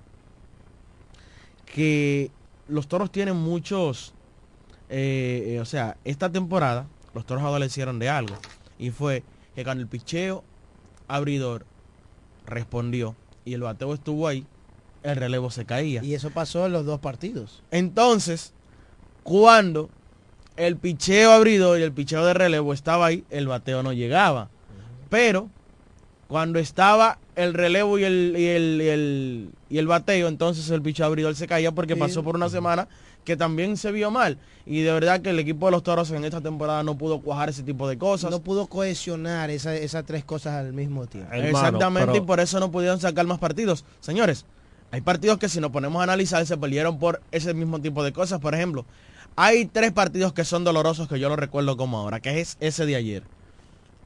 Que los toros tienen muchos, eh, eh, o sea, esta temporada los toros adolecieron de algo. Y fue que cuando el picheo abridor respondió y el bateo estuvo ahí, el relevo se caía. Y eso pasó en los dos partidos. Entonces, cuando el picheo abridor y el picheo de relevo estaba ahí, el bateo no llegaba. Pero cuando estaba el relevo y el, y el, y el, y el bateo, entonces el picho abridor se caía porque Sí. pasó por una semana que también se vio mal. Y de verdad que el equipo de los toros en esta temporada no pudo cuajar ese tipo de cosas. No pudo cohesionar esa- esas tres cosas al mismo tiempo. Exactamente, y por eso no pudieron sacar más partidos. Señores, hay partidos que si nos ponemos a analizar se perdieron por ese mismo tipo de cosas. Por ejemplo, hay tres partidos que son dolorosos que yo lo recuerdo como ahora, que es ese de ayer,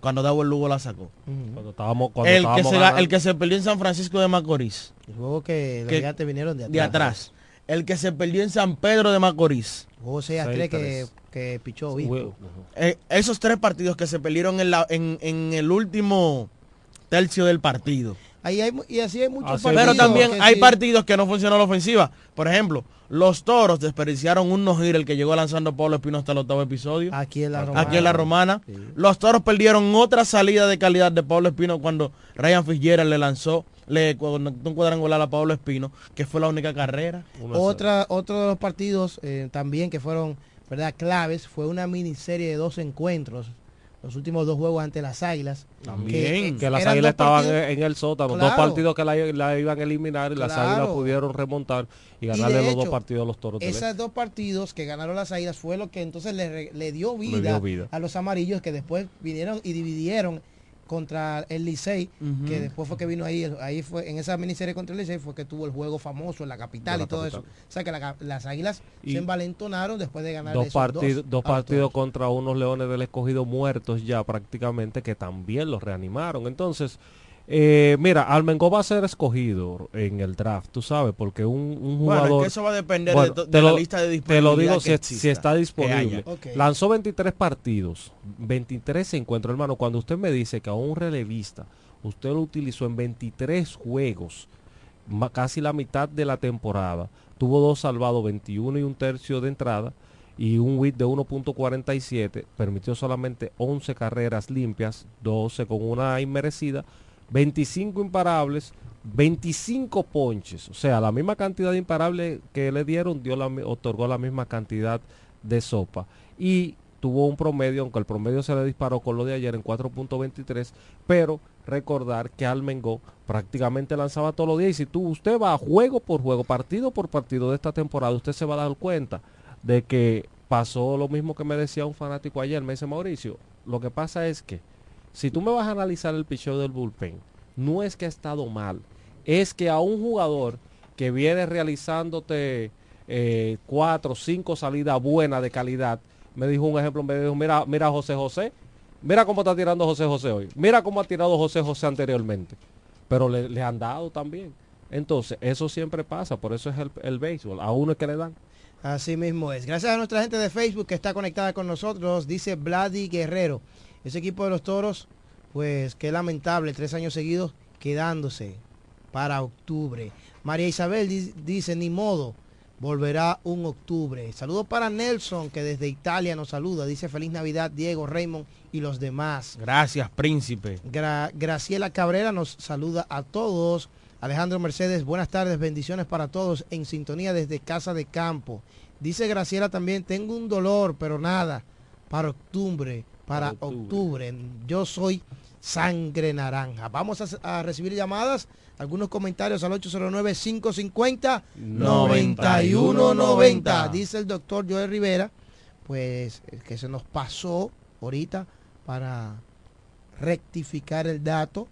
cuando Davo Lugo la sacó. Cuando estábamos, cuando El que, se, ganando. el que se perdió en San Francisco de Macorís. El juego que los Que- gigantes vinieron de atrás. De atrás. El que se perdió en San Pedro de Macorís. Jugó 6 a 3 que, que pichó Obispo. Eh, esos tres partidos que se perdieron en, la, en, en el último tercio del partido. Ahí hay, y así hay muchos Pero partidos también que hay sí. partidos que no funcionó la ofensiva. Por ejemplo, los toros desperdiciaron un no el que llegó lanzando Pablo Espino hasta el octavo episodio. Aquí en la romana. Aquí en la romana. Los toros perdieron otra salida de calidad de Pablo Espino cuando Ryan Fitzgerald le lanzó, le conectó un cuadrangular a Pablo Espino, que fue la única carrera. Otra, otro de los partidos eh, también que fueron verdad claves fue una miniserie de dos encuentros. Los últimos dos juegos ante las Águilas. También. Que, eh, las eran águilas estaban partidos- en el sótano. Dos partidos que la, la iban a eliminar y las Claro. águilas pudieron remontar y ganarle los dos partidos a los toros. Esos dos partidos que ganaron las Águilas fue lo que entonces le, re- le dio, vida dio vida. a los amarillos que después vinieron y dividieron contra el Licey, que después fue que vino ahí, ahí fue en esa miniserie contra el Licey fue que tuvo el juego famoso en la capital la y todo capital. eso. O sea que la- las Águilas Y se envalentonaron después de ganar dos esos partidos dos partidos contra unos leones del escogido muertos ya prácticamente que también los reanimaron entonces eh, mira Almengo va a ser escogido en el draft tú sabes porque un, un Bueno, es jugador que eso va a depender Bueno, de, te la lista de te lo disponibilidad digo que si, exista, si está disponible lanzó 23 partidos 23 encuentros hermano cuando usted me dice que a un relevista usted lo utilizó en 23 juegos casi la mitad de la temporada. Tuvo dos salvados, 21 y un tercio de entrada y un WIT de 1.47. Permitió solamente 11 carreras limpias, 12 con una inmerecida, 25 imparables, 25 ponches. O sea, la misma cantidad de imparables que le dieron, dio la otorgó la misma cantidad de sopa. Y tuvo un promedio, aunque el promedio se le disparó con lo de ayer en 4.23, pero recordar que Almengo prácticamente lanzaba todos los días y si tú usted va juego por juego, partido por partido de esta temporada, usted se va a dar cuenta de que pasó lo mismo que me decía un fanático ayer, me dice Mauricio, lo que pasa es que si tú me vas a analizar el picheo del bullpen, no es que ha estado mal, es que a un jugador que viene realizándote eh, cuatro, cinco salidas buenas de calidad, me dijo un ejemplo, me dijo, mira, mira José José, mira cómo está tirando José José hoy, mira cómo ha tirado José José anteriormente, pero le, han dado también. Entonces, eso siempre pasa, por eso es el, el béisbol, a uno es que le dan. Así mismo es. Gracias a nuestra gente de Facebook que está conectada con nosotros, dice Vladi Guerrero. Ese equipo de los toros, pues qué lamentable, tres años seguidos quedándose para octubre. María Isabel di- dice, ni modo, volverá un octubre. Saludos para Nelson, que desde Italia nos saluda. Dice feliz Navidad, Diego, Raymond y los demás. Gracias, príncipe. Gra- Graciela Cabrera nos saluda a todos. Alejandro Mercedes, buenas tardes, bendiciones para todos en sintonía desde Casa de Campo. Dice Graciela también, tengo un dolor, pero nada, para octubre, para octubre. octubre. Yo soy sangre naranja. Vamos a, a recibir llamadas, algunos comentarios al 809-550-9190. Dice el doctor Joel Rivera, pues que se nos pasó ahorita para rectificar el dato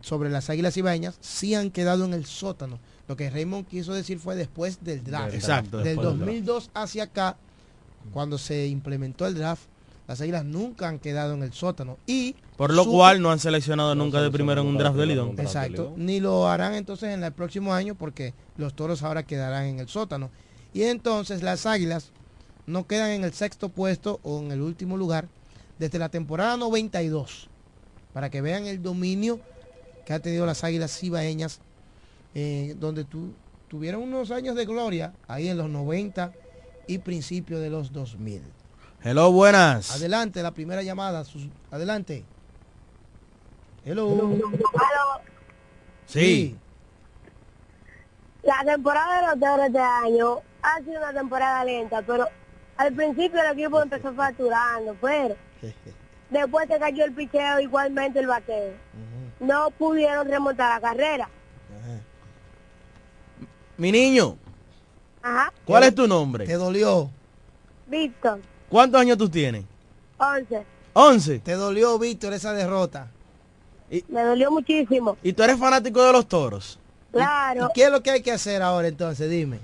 sobre las águilas ibañas, sí han quedado en el sótano. Lo que Raymond quiso decir fue después del draft. Exacto, del 2002 hacia acá, cuando se implementó el draft, las águilas nunca han quedado en el sótano. Y Por lo su- cual no han seleccionado nunca de primero en un draft de Lidón. Exacto. Ni lo harán entonces en el próximo año porque los toros ahora quedarán en el sótano. Y entonces las águilas no quedan en el sexto puesto o en el último lugar desde la temporada 92. Para que vean el dominio que ha tenido las águilas cibaeñas, eh, donde tu- tuvieron unos años de gloria ahí en los 90 y principios de los 2000. Hello, buenas. Adelante, la primera llamada. sus- adelante. Hello. Sí. La temporada de los Toros este año ha sido una temporada lenta, pero al principio el equipo empezó facturando, pero después se cayó el picheo igualmente el bateo. no pudieron remontar la carrera. Mi niño, Ajá. ¿cuál es tu nombre? ¿Te dolió? Víctor, ¿Cuántos años tú tienes? 11. 11. ¿Te dolió, Víctor, esa derrota? Me dolió muchísimo. ¿Y tú eres fanático de los toros? Claro. ¿Y qué es lo que hay que hacer ahora entonces? Dime.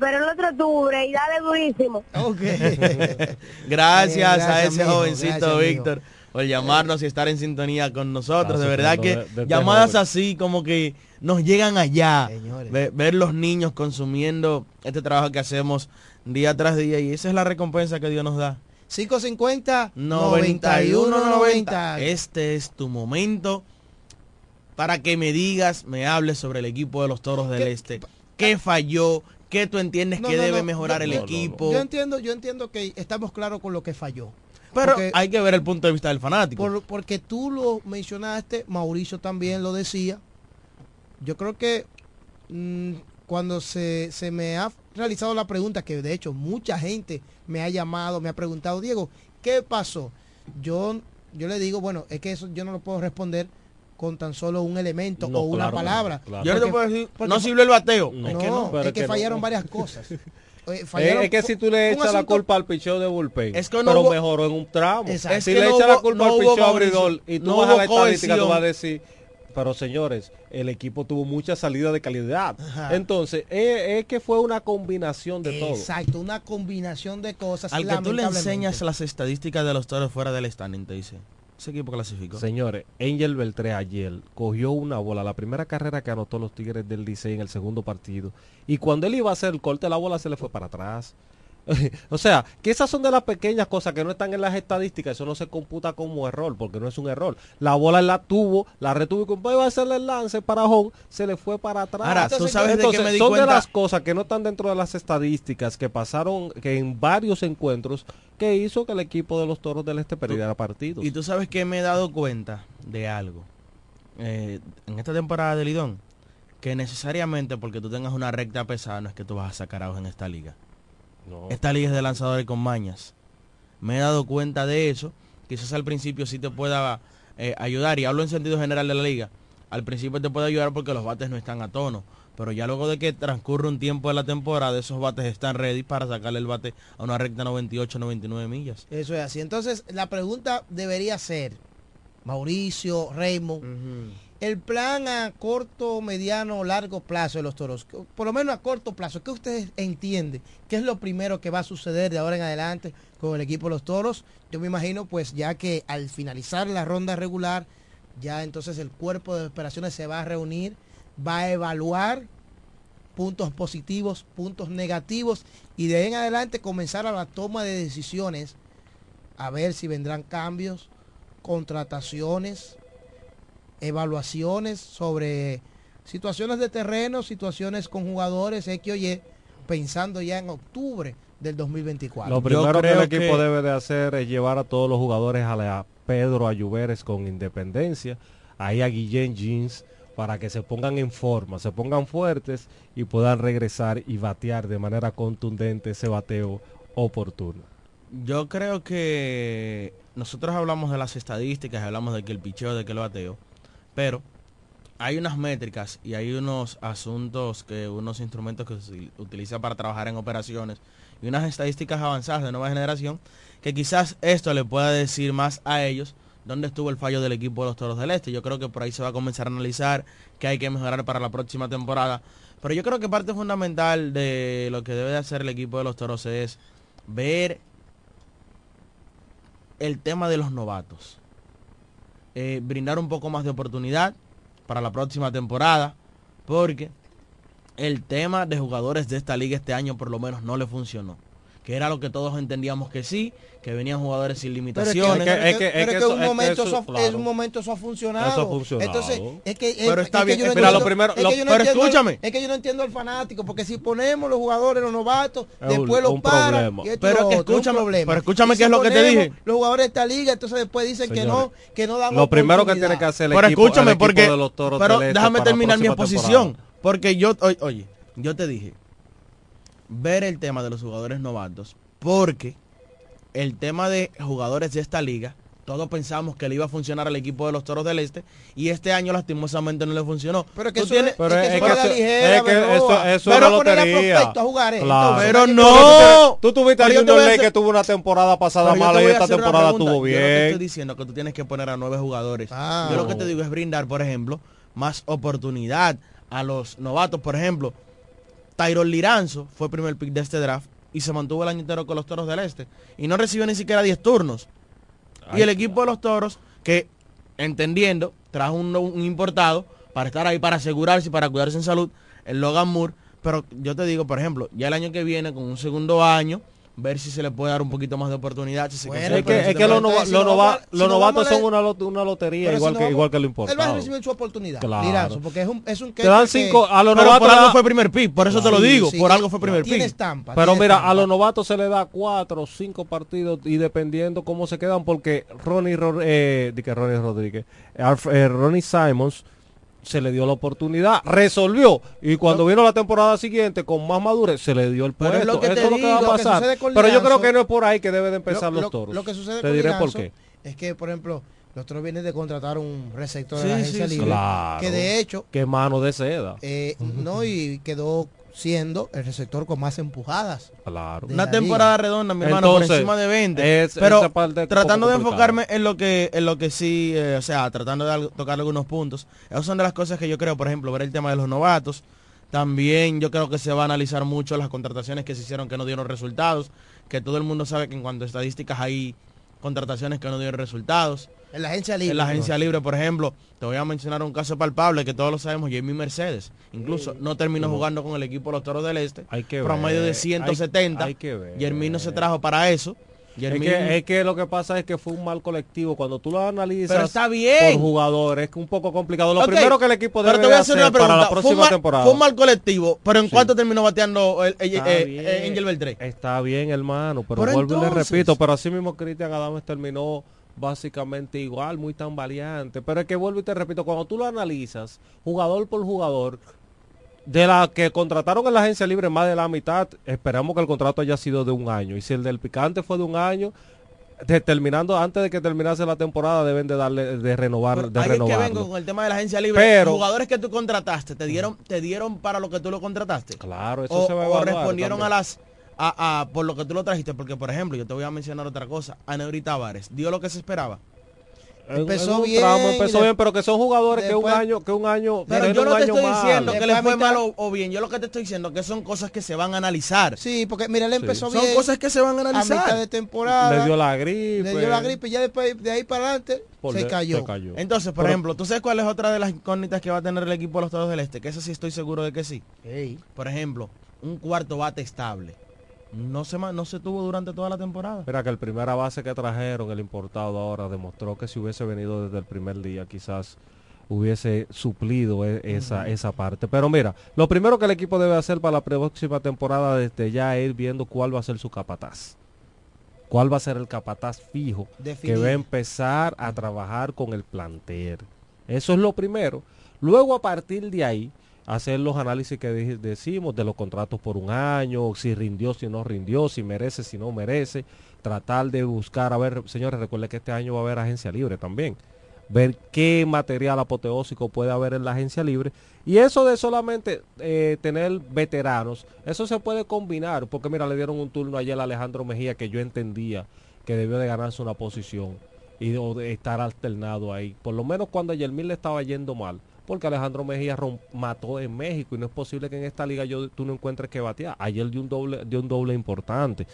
Pero el otro octubre y dale durísimo. Ok. Gracias, a ese jovencito. Víctor por llamarnos y estar en sintonía con nosotros. de verdad que Fernando, de- de- de llamadas así como que nos llegan allá. Ve- ver los niños consumiendo este trabajo que hacemos día tras día y esa es la recompensa que Dios nos da. 550 9190. Este es tu momento para que me digas, me hables sobre el equipo de los Toros del Este. ¿Qué falló? ¿Qué tú entiendes No, que no, debe no, mejorar el equipo? Yo entiendo, yo entiendo que estamos claros con lo que falló. Pero Porque- hay que ver el punto de vista del fanático. Por- porque tú lo mencionaste, Mauricio también lo decía. Yo creo que mm, cuando se, se me ha realizado la pregunta, que de hecho mucha gente me ha llamado, me ha preguntado, Diego, ¿qué pasó? Yo, yo le digo, bueno, es que eso yo no lo puedo responder con tan solo un elemento No, o una claro que no, palabra. claro. Yo no te puedo decir, no sirvió el bateo. No, Es que no, pero es que fallaron varias cosas. Eh, Es, fallaron- es que si tú le echas la culpa al picheo de bullpen, Es que no pero hubo- mejoró en un tramo. Exacto. Si Es que le no echas la culpa no al picheo abridor y tú no vas a la estadística, tú vas a decir, pero señores, el equipo tuvo mucha salida de calidad. Ajá. Entonces, es, es que fue una combinación de todo. Exacto, una combinación de cosas. Al que tú le enseñas las estadísticas de los toros fuera del standing, te dice. Ese equipo clasificó. Señores, Angel Beltré ayer cogió una bola, la primera carrera que anotó los Tigres del Licey en el segundo partido. Y cuando él iba a hacer el corte, la bola se le fue para atrás. o sea, que esas son de las pequeñas cosas que no están en las estadísticas, eso no se computa como error, porque no es un error. La bola la tuvo, la retuvo y cuando iba a hacerle el lance para home, se le fue para atrás. Ahora, ¿tú sabes de qué Entonces, me di son cuenta? de las cosas que no están dentro de las estadísticas que pasaron que en varios encuentros que hizo que el equipo de los Toros del Este perdiera partidos. Y tú sabes que me he dado cuenta de algo. eh, en esta temporada de Lidón. Que necesariamente porque tú tengas una recta pesada no es que tú vas a sacar a en esta liga. No. Esta liga es de lanzadores con mañas. Me he dado cuenta de eso. Quizás al principio sí te pueda eh, ayudar. Y hablo en sentido general de la liga. Al principio te puede ayudar porque los bates no están a tono. Pero ya luego de que transcurre un tiempo de la temporada, esos bates están ready para sacarle el bate a una recta 98, 99 millas. Eso es así. Entonces, la pregunta debería ser, Mauricio, Raymond, el plan a corto, mediano, largo plazo de los toros, por lo menos a corto plazo, ¿qué ustedes entienden? ¿Qué es lo primero que va a suceder de ahora en adelante con el equipo de los toros? Yo me imagino, pues, ya que al finalizar la ronda regular, ya entonces el cuerpo de operaciones se va a reunir, va a evaluar puntos positivos, puntos negativos y de ahí en adelante comenzar a la toma de decisiones a ver si vendrán cambios, contrataciones, evaluaciones sobre situaciones de terreno, situaciones con jugadores X o Y, pensando ya en octubre del 2024. Lo primero que el equipo debe de hacer es llevar a todos los jugadores a la Pedro Ayuberes con independencia, ahí a Guillén Jeans, para que se pongan en forma, se pongan fuertes y puedan regresar y batear de manera contundente ese bateo oportuno. Yo creo que nosotros hablamos de las estadísticas, hablamos de que el picheo, de que el bateo, pero hay unas métricas y hay unos asuntos, que unos instrumentos que se utiliza para trabajar en operaciones y unas estadísticas avanzadas de nueva generación que quizás esto le pueda decir más a ellos dónde estuvo el fallo del equipo de los Toros del Este. Yo creo que por ahí se va a comenzar a analizar qué hay que mejorar para la próxima temporada. Pero yo creo que parte fundamental de lo que debe de hacer el equipo de los Toros es ver el tema de los novatos. Eh, brindar un poco más de oportunidad para la próxima temporada, porque el tema de jugadores de esta liga este año por lo menos no le funcionó. Que era lo que todos entendíamos que sí, que venían jugadores sin Pero limitaciones. pero es que- es pero que un momento eso, es un momento eso ha funcionado. Eso ha funcionado. Entonces, es que Pero es- está es que bien, yo no mira, lo entiendo- primero- es que lo- yo no pero entiendo escúchame. Es que yo no entiendo al fanático, porque si ponemos los jugadores, los novatos, Es un- después los un paran problema. y esto Pero escúchame, problema. pero escúchame qué es lo que te dije. Los jugadores de esta liga, entonces después dicen que no, que no dan Lo primero que tiene que hacer el Pero equipo, escúchame, porque de los Toros pero déjame terminar mi exposición, porque yo oye, oye, yo te dije ver el tema de los jugadores novatos, porque el tema de jugadores de esta liga Todos pensamos que le iba a funcionar al equipo de los Toros del Este y este año lastimosamente no le funcionó. Pero que Tú eso tienes- es- es que eso es ligera, es que eso- eso es Pero una poner a lotería. prospecto a jugar, ¿eh? Claro. Entonces, Pero no. Tú tuviste a Pero te Junior Ley que tuvo una temporada pasada Pero te mala y esta temporada tuvo Yo lo que estoy bien. diciendo que tú tienes que poner a nueve jugadores. Ah. Yo lo que No. te digo es brindar, por ejemplo, más oportunidad a los novatos. Por ejemplo, Tyron Liranzo fue el primer pick de este draft y se mantuvo el año entero con los Toros del Este. Y no recibió ni siquiera 10 turnos. y el equipo de los Toros, que entendiendo, trajo un, un importado para estar ahí, para asegurarse y para cuidarse en salud, el Logan Moore. Pero yo te digo, por ejemplo, ya el año que viene, con un segundo año, ver si se le puede dar un poquito más de oportunidad. Si se Bueno, Es que, ese es que los, tema. nova- si nova- si nos novatos son una, una lotería igual, si que, no igual que lo Él va a importado. recibir su oportunidad. Claro. Porque es un, es un Te dan cinco, a los novatos da- fue primer pick, por eso te lo digo, sí, por algo fue primer pick. estampa. Pero mira, estampa. a los novatos se le da cuatro o cinco partidos y dependiendo cómo se quedan, porque Ronnie, Ro- eh, que Ronnie Rodríguez, eh, Ronnie Simons se le dio la oportunidad, resolvió y cuando vino la temporada siguiente con más madurez se le dio el Pero es puesto. lo que Eso es lo que va a que pasar. Pero yo creo que no es por ahí que debe de empezar Lo- los lo- toros. Lo que sucede Te con diré por qué. es que, por ejemplo, los toros vienen de contratar un receptor Sí, de la agencia sí. libre. Claro. Que de hecho, Qué mano de seda. eh, no, y quedó siendo el receptor con más empujadas. Claro. de Una la temporada liga. redonda, mi hermano, por encima de 20. es- pero esa parte es tratando de enfocarme en lo que en lo que sí, eh, o sea, tratando de tocar algunos puntos. Esas son de las cosas que yo creo, por ejemplo, ver el tema de los novatos. También yo creo que se va a analizar mucho las contrataciones que se hicieron que no dieron resultados. Que todo el mundo sabe que en cuanto a estadísticas hay contrataciones que no dieron resultados. En la agencia libre. En la agencia libre, por ejemplo, te voy a mencionar un caso palpable que todos lo sabemos, Jamie Mercedes. Incluso no terminó jugando con el equipo de los Toros del Este. Hay que promedio ver, de 170. hay- hay que ver. Yermín no se trajo para eso. Es que, es que lo que pasa es que fue un mal colectivo. Cuando tú lo analizas Pero está bien. por jugadores, es que un poco complicado. Lo primero que el equipo pero debe te voy a de hacer hacer una pregunta. para la Fue próxima mal- temporada. Fue un mal colectivo, pero ¿en Sí. cuánto terminó bateando el, el- Está eh, bien. eh, Angel Beltré? Está bien, hermano, pero Pero vuelvo y le repito, pero así mismo Cristian Adames terminó básicamente igual, muy tan valiente. Pero es que vuelvo y te repito, cuando tú lo analizas, jugador por jugador, de la que contrataron en la agencia libre más de la mitad, esperamos que el contrato haya sido de un año. Y si el del picante fue de un año, de- terminando antes de que terminase la temporada deben de darle de renovar de Ahí es que renovarlo. vengo con el tema de la agencia libre. Pero- jugadores que tú contrataste, ¿te dieron, te dieron para lo que tú lo contrataste? Claro, eso o, se va a o respondieron también. a las a, a- por lo que tú lo trajiste, porque por ejemplo, yo te voy a mencionar otra cosa, a Neuri Tavares, dio lo que se esperaba. Empezó bien tramo, empezó de- bien, pero que son jugadores que un año, que un año, Pero yo no te estoy diciendo que le fue mal o, o bien, yo lo que te estoy diciendo que son cosas que se van a analizar. Sí, porque mira, él empezó Son bien. cosas que se van a a analizar. mitad de temporada. le dio la gripe. le dio la gripe y ya después de ahí para adelante se cayó. se cayó. Entonces, por Pero- ejemplo, ¿tú sabes cuál es otra de las incógnitas que va a tener el equipo de los Toros del Este? Que eso sí estoy seguro de que sí. Por ejemplo, un cuarto bate estable. No se, no se tuvo durante toda la temporada. Mira que el primera base que trajeron, el importado ahora, demostró que si hubiese venido desde el primer día, quizás hubiese suplido e- esa, esa parte. Pero mira, lo primero que el equipo debe hacer para la próxima temporada desde ya es ir viendo cuál va a ser su capataz. ¿Cuál va a ser el capataz fijo que va a empezar a trabajar con el plantel? Eso es lo primero. Luego a partir de ahí, hacer los análisis que decimos de los contratos por un año, si rindió, si no rindió, si merece, si no merece. Tratar de buscar, a ver, señores, recuerden que este año va a haber agencia libre también. Ver qué material apoteósico puede haber en la agencia libre. Y eso de solamente eh, tener veteranos, eso se puede combinar, porque mira, le dieron un turno ayer a Alejandro Mejía que yo entendía que debió de ganarse una posición y de estar alternado ahí. Por lo menos cuando a Yermín le estaba yendo mal, porque Alejandro Mejía mató en México y no es posible que en esta liga yo, tú no encuentres que batear. Ayer dio un doble, dio un doble importante.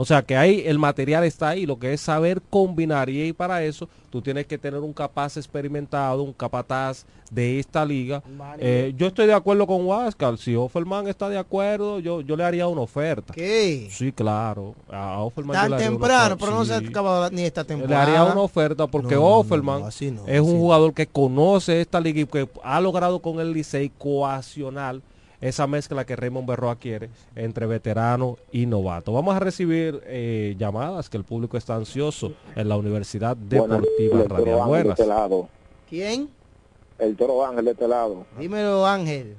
O sea que ahí el material está ahí, lo que es saber combinar y para eso tú tienes que tener un capaz experimentado, un capataz de esta liga. Eh, yo estoy de acuerdo con Huáscar, si Offerman está de acuerdo, yo, yo le haría una oferta. ¿Qué? Sí, claro. A Offerman yo Tan le una temprano, pero no se ha acabado ni esta Le temporada. haría una oferta porque No, Offerman no, así no, es un jugador que conoce esta liga y que ha logrado con el Licey coacionar esa mezcla que Raymond Berroa quiere entre veterano y novato. Vamos a recibir eh, llamadas que el público está ansioso en la Universidad Deportiva el Radial. De Buenas. este lado. ¿Quién? El Toro Ángel de este lado. Dímelo, Ángel.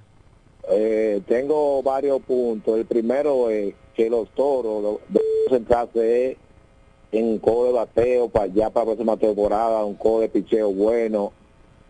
Eh, tengo varios puntos. El primero es que los toros deben centrarse es en codo de bateo para ya para la próxima temporada, un codo de picheo bueno,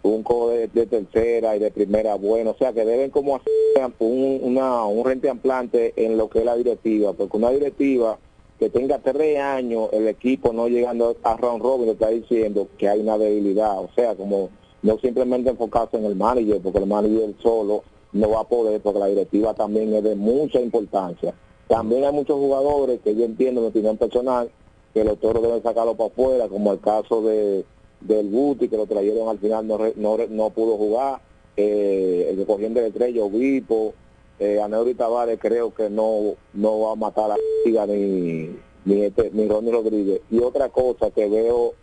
un codo de, tercera y de primera bueno, o sea que deben como hacer un, una, un reemplante en lo que es la directiva, porque una directiva que tenga tres años el equipo no llegando a round robin le está diciendo que hay una debilidad, o sea, como no simplemente enfocarse en el manager, porque el manager solo no va a poder, porque la directiva también es de mucha importancia. También hay muchos jugadores que yo entiendo, en mi opinión personal, que los toros deben sacarlo para afuera, como el caso de del Guti, que lo trajeron al final, no, no, no pudo jugar, eh, el corriente de estrella, Obispo, eh, Aneuri Tavares creo que no, no va a matar a Liga ni, ni, este, ni Ronnie Rodríguez. Y otra cosa que veo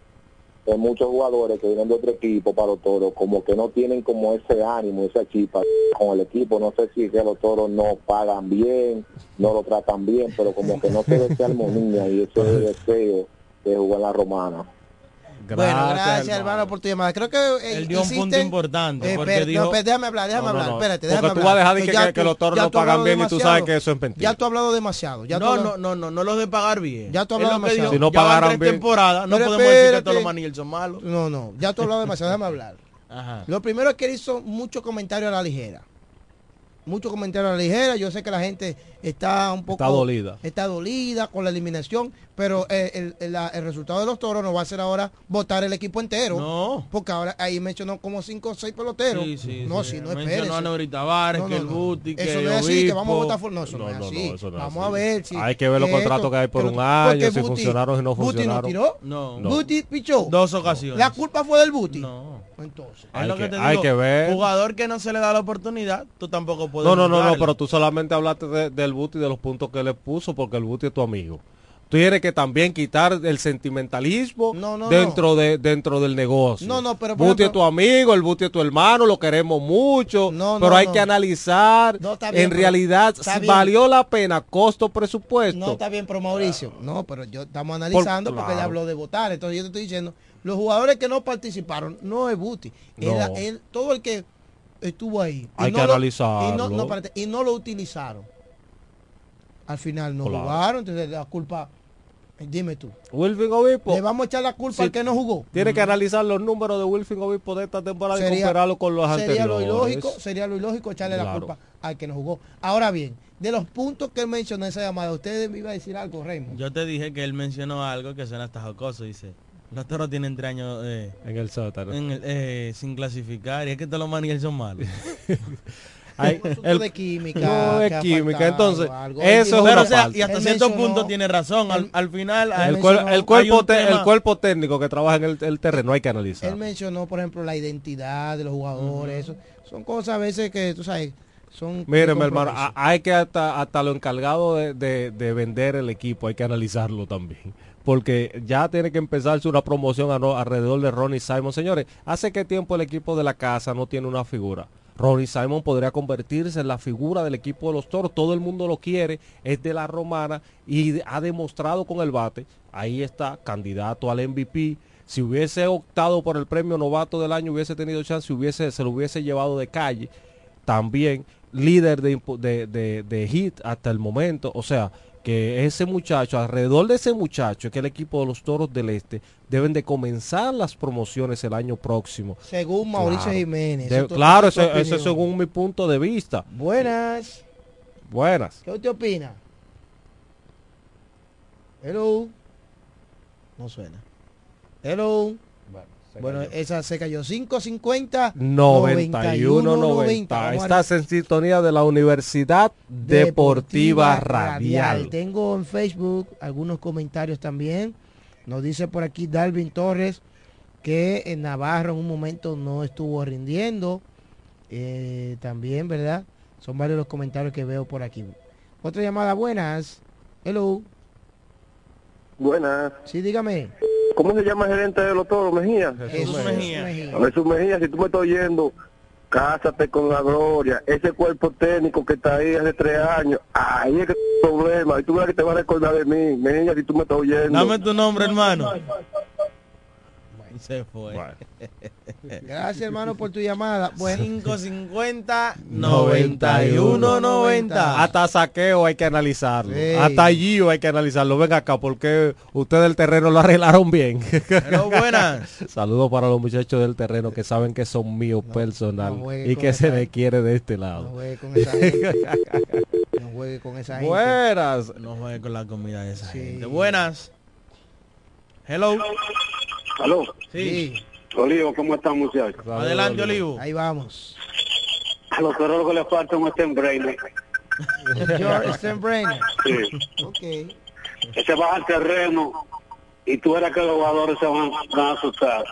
en muchos jugadores que vienen de otro equipo para los toros, como que no tienen como ese ánimo, esa chispa con el equipo. No sé si es que los toros no pagan bien, no lo tratan bien, pero como que no se ve esa armonía y ese deseo de jugar la romana. Bueno, gracias hermano por tu llamada. Creo que eh, Él dio un punto hiciste- importante, Eh, porque espera, dijo- no, espera, déjame hablar, déjame No, no, hablar. no. Espérate, Porque déjame tú vas a hablar. dejar de que- ya que tú- los toros no pagan hablado bien y tú demasiado. sabes que eso es mentira. Ya tú has hablado demasiado. Ya no, has no, hablado- no, no, no los de pagar bien. Ya tú has hablado que demasiado. dijo, Si no pagaran bien. temporadas, no Pero podemos decir que espérate. todos los managers son malos. No, no, ya tú has hablado demasiado, déjame hablar. Ajá. Lo primero es que él hizo muchos comentarios a la ligera. Muchos comentarios a la ligera. Yo sé que la gente está un poco... Está dolida. Está dolida con la eliminación, pero eh, el, el- el resultado de los toros nos va a hacer ahora votar el equipo entero. No. Porque ahora ahí mencionó como cinco o seis peloteros. Sí, sí, no, sí. si no Neuri Tavares, No, que no, el no. Guti, que Eso no es así, que vamos a votar por... No, eso no, No, es no, así. no, eso no es vamos así. a ver si... Hay que ver los esto, contratos que hay por un año, si Guti- funcionaron, si no funcionaron. no tiró. No. No. Guti pichó. Dos ocasiones. La culpa fue del Buti. No. Entonces. Es Hay lo que- que te hay digo, que ver. Jugador que no se le da la oportunidad, tú tampoco puedes. No, no, no, no, pero tú solamente hablaste de- del Buti y de los puntos que le puso porque el Buti es tu amigo. Tú tienes que también quitar el sentimentalismo no, dentro de dentro del negocio. No, no, pero Buti es tu amigo, el Buti es tu hermano, lo queremos mucho, No, pero no, hay no. que analizar No, está bien, en realidad si valió la pena costo presupuesto. No, está bien, pero Mauricio. No, pero yo estamos analizando porque claro. él habló de votar. Entonces yo te estoy diciendo, los jugadores que no participaron, no es Buti. Era No. él, todo el que estuvo ahí. y Hay no que lo- analizarlo. Y no, no, espérate, y no lo utilizaron. Al final no Claro. jugaron, entonces la culpa, dime tú. Wilfing Obispo. Le vamos a echar la culpa Sí. al que no jugó. Tiene que analizar los números de Wilfing Obispo de esta temporada y compararlo con los sería anteriores. lo ilógico, sería lo ilógico echarle la culpa al que no jugó. Ahora bien, de los puntos que él mencionó en esa llamada, usted me iba a decir algo, Raymond. Yo te dije que él mencionó algo que suena hasta jocoso. Dice, los toros tienen tres años eh, en el sótano. en el- eh, sin clasificar. Y es que todos los managers son malos. Hay- el- de química. No, es que ha química. faltado, Entonces, algo. eso es Pero, una o sea, y hasta Él cierto mencionó- punto tiene razón. Al, al final, el, él mencionó- el cuerpo te- el cuerpo técnico que trabaja en el, el terreno hay que analizar. Él mencionó, por ejemplo, la identidad de los jugadores. eso. Son cosas a veces que, tú sabes, son... Miren, hermano, hay que hasta, hasta lo encargado de, de- de vender el equipo, hay que analizarlo también. Porque ya tiene que empezarse una promoción alrededor de Ronnie Simon. Señores, ¿hace qué tiempo el equipo de la casa no tiene una figura? Ronnie Simon podría convertirse en la figura del equipo de los toros. Todo el mundo lo quiere, es de la romana y ha demostrado con el bate. Ahí está, candidato al MVP. Si hubiese optado por el premio novato del año, hubiese tenido chance, hubiese, se lo hubiese llevado de calle también líder de, de, de- de hit hasta el momento. O sea, que ese muchacho, alrededor de ese muchacho, que el equipo de los Toros del Este, deben de comenzar las promociones el año próximo. Según Mauricio Claro. Jiménez. De- Eso claro, esa es ese, tu ese opinión. según mi punto de vista. Buenas. Buenas. ¿Qué usted opina? Hello. No suena. Hello. Bueno, esa se cayó. 550 91 90. Vamos a- Estás en sintonía de la Universidad Deportiva, Radial. Tengo en Facebook algunos comentarios también. Nos dice por aquí Dalvin Torres que en Navarro en un momento no estuvo rindiendo. Eh, también, ¿verdad? Son varios los comentarios que veo por aquí. Otra llamada, buenas. Hello. Buenas. Sí, dígame. ¿Cómo se llama el gerente de los toros, Mejía? Jesús Mejía. Jesús Mejía, si tú me estás oyendo, cásate con la gloria. Ese cuerpo técnico que está ahí hace tres años, ahí es que problema. Y tú verás que te vas a recordar de mí. Mejía, si tú me estás oyendo. Dame tu nombre, hermano. Se fue. Gracias, hermano, por tu llamada. Bueno, 550 91 90. Hasta saqueo hay que analizarlo. Sí. Hasta allí hay que analizarlo. Ven acá, porque ustedes el terreno lo arreglaron bien. Pero buenas. Saludos para los muchachos del terreno que saben que son míos personal no juegue y que se les quiere de este lado. no juegue con esa gente. No juegue con esa gente. Buenas. No juegue con la comida de esa gente. Buenas. Hello. Aló. Sí. Olivo, ¿cómo están muchachos? Adelante, Olivo. Ahí vamos. A los perros que le falta un Steinbrenner. George Steinbrenner. Sí. Ok. Ese baja al terreno y tú eras que los jugadores se van, van a asustar.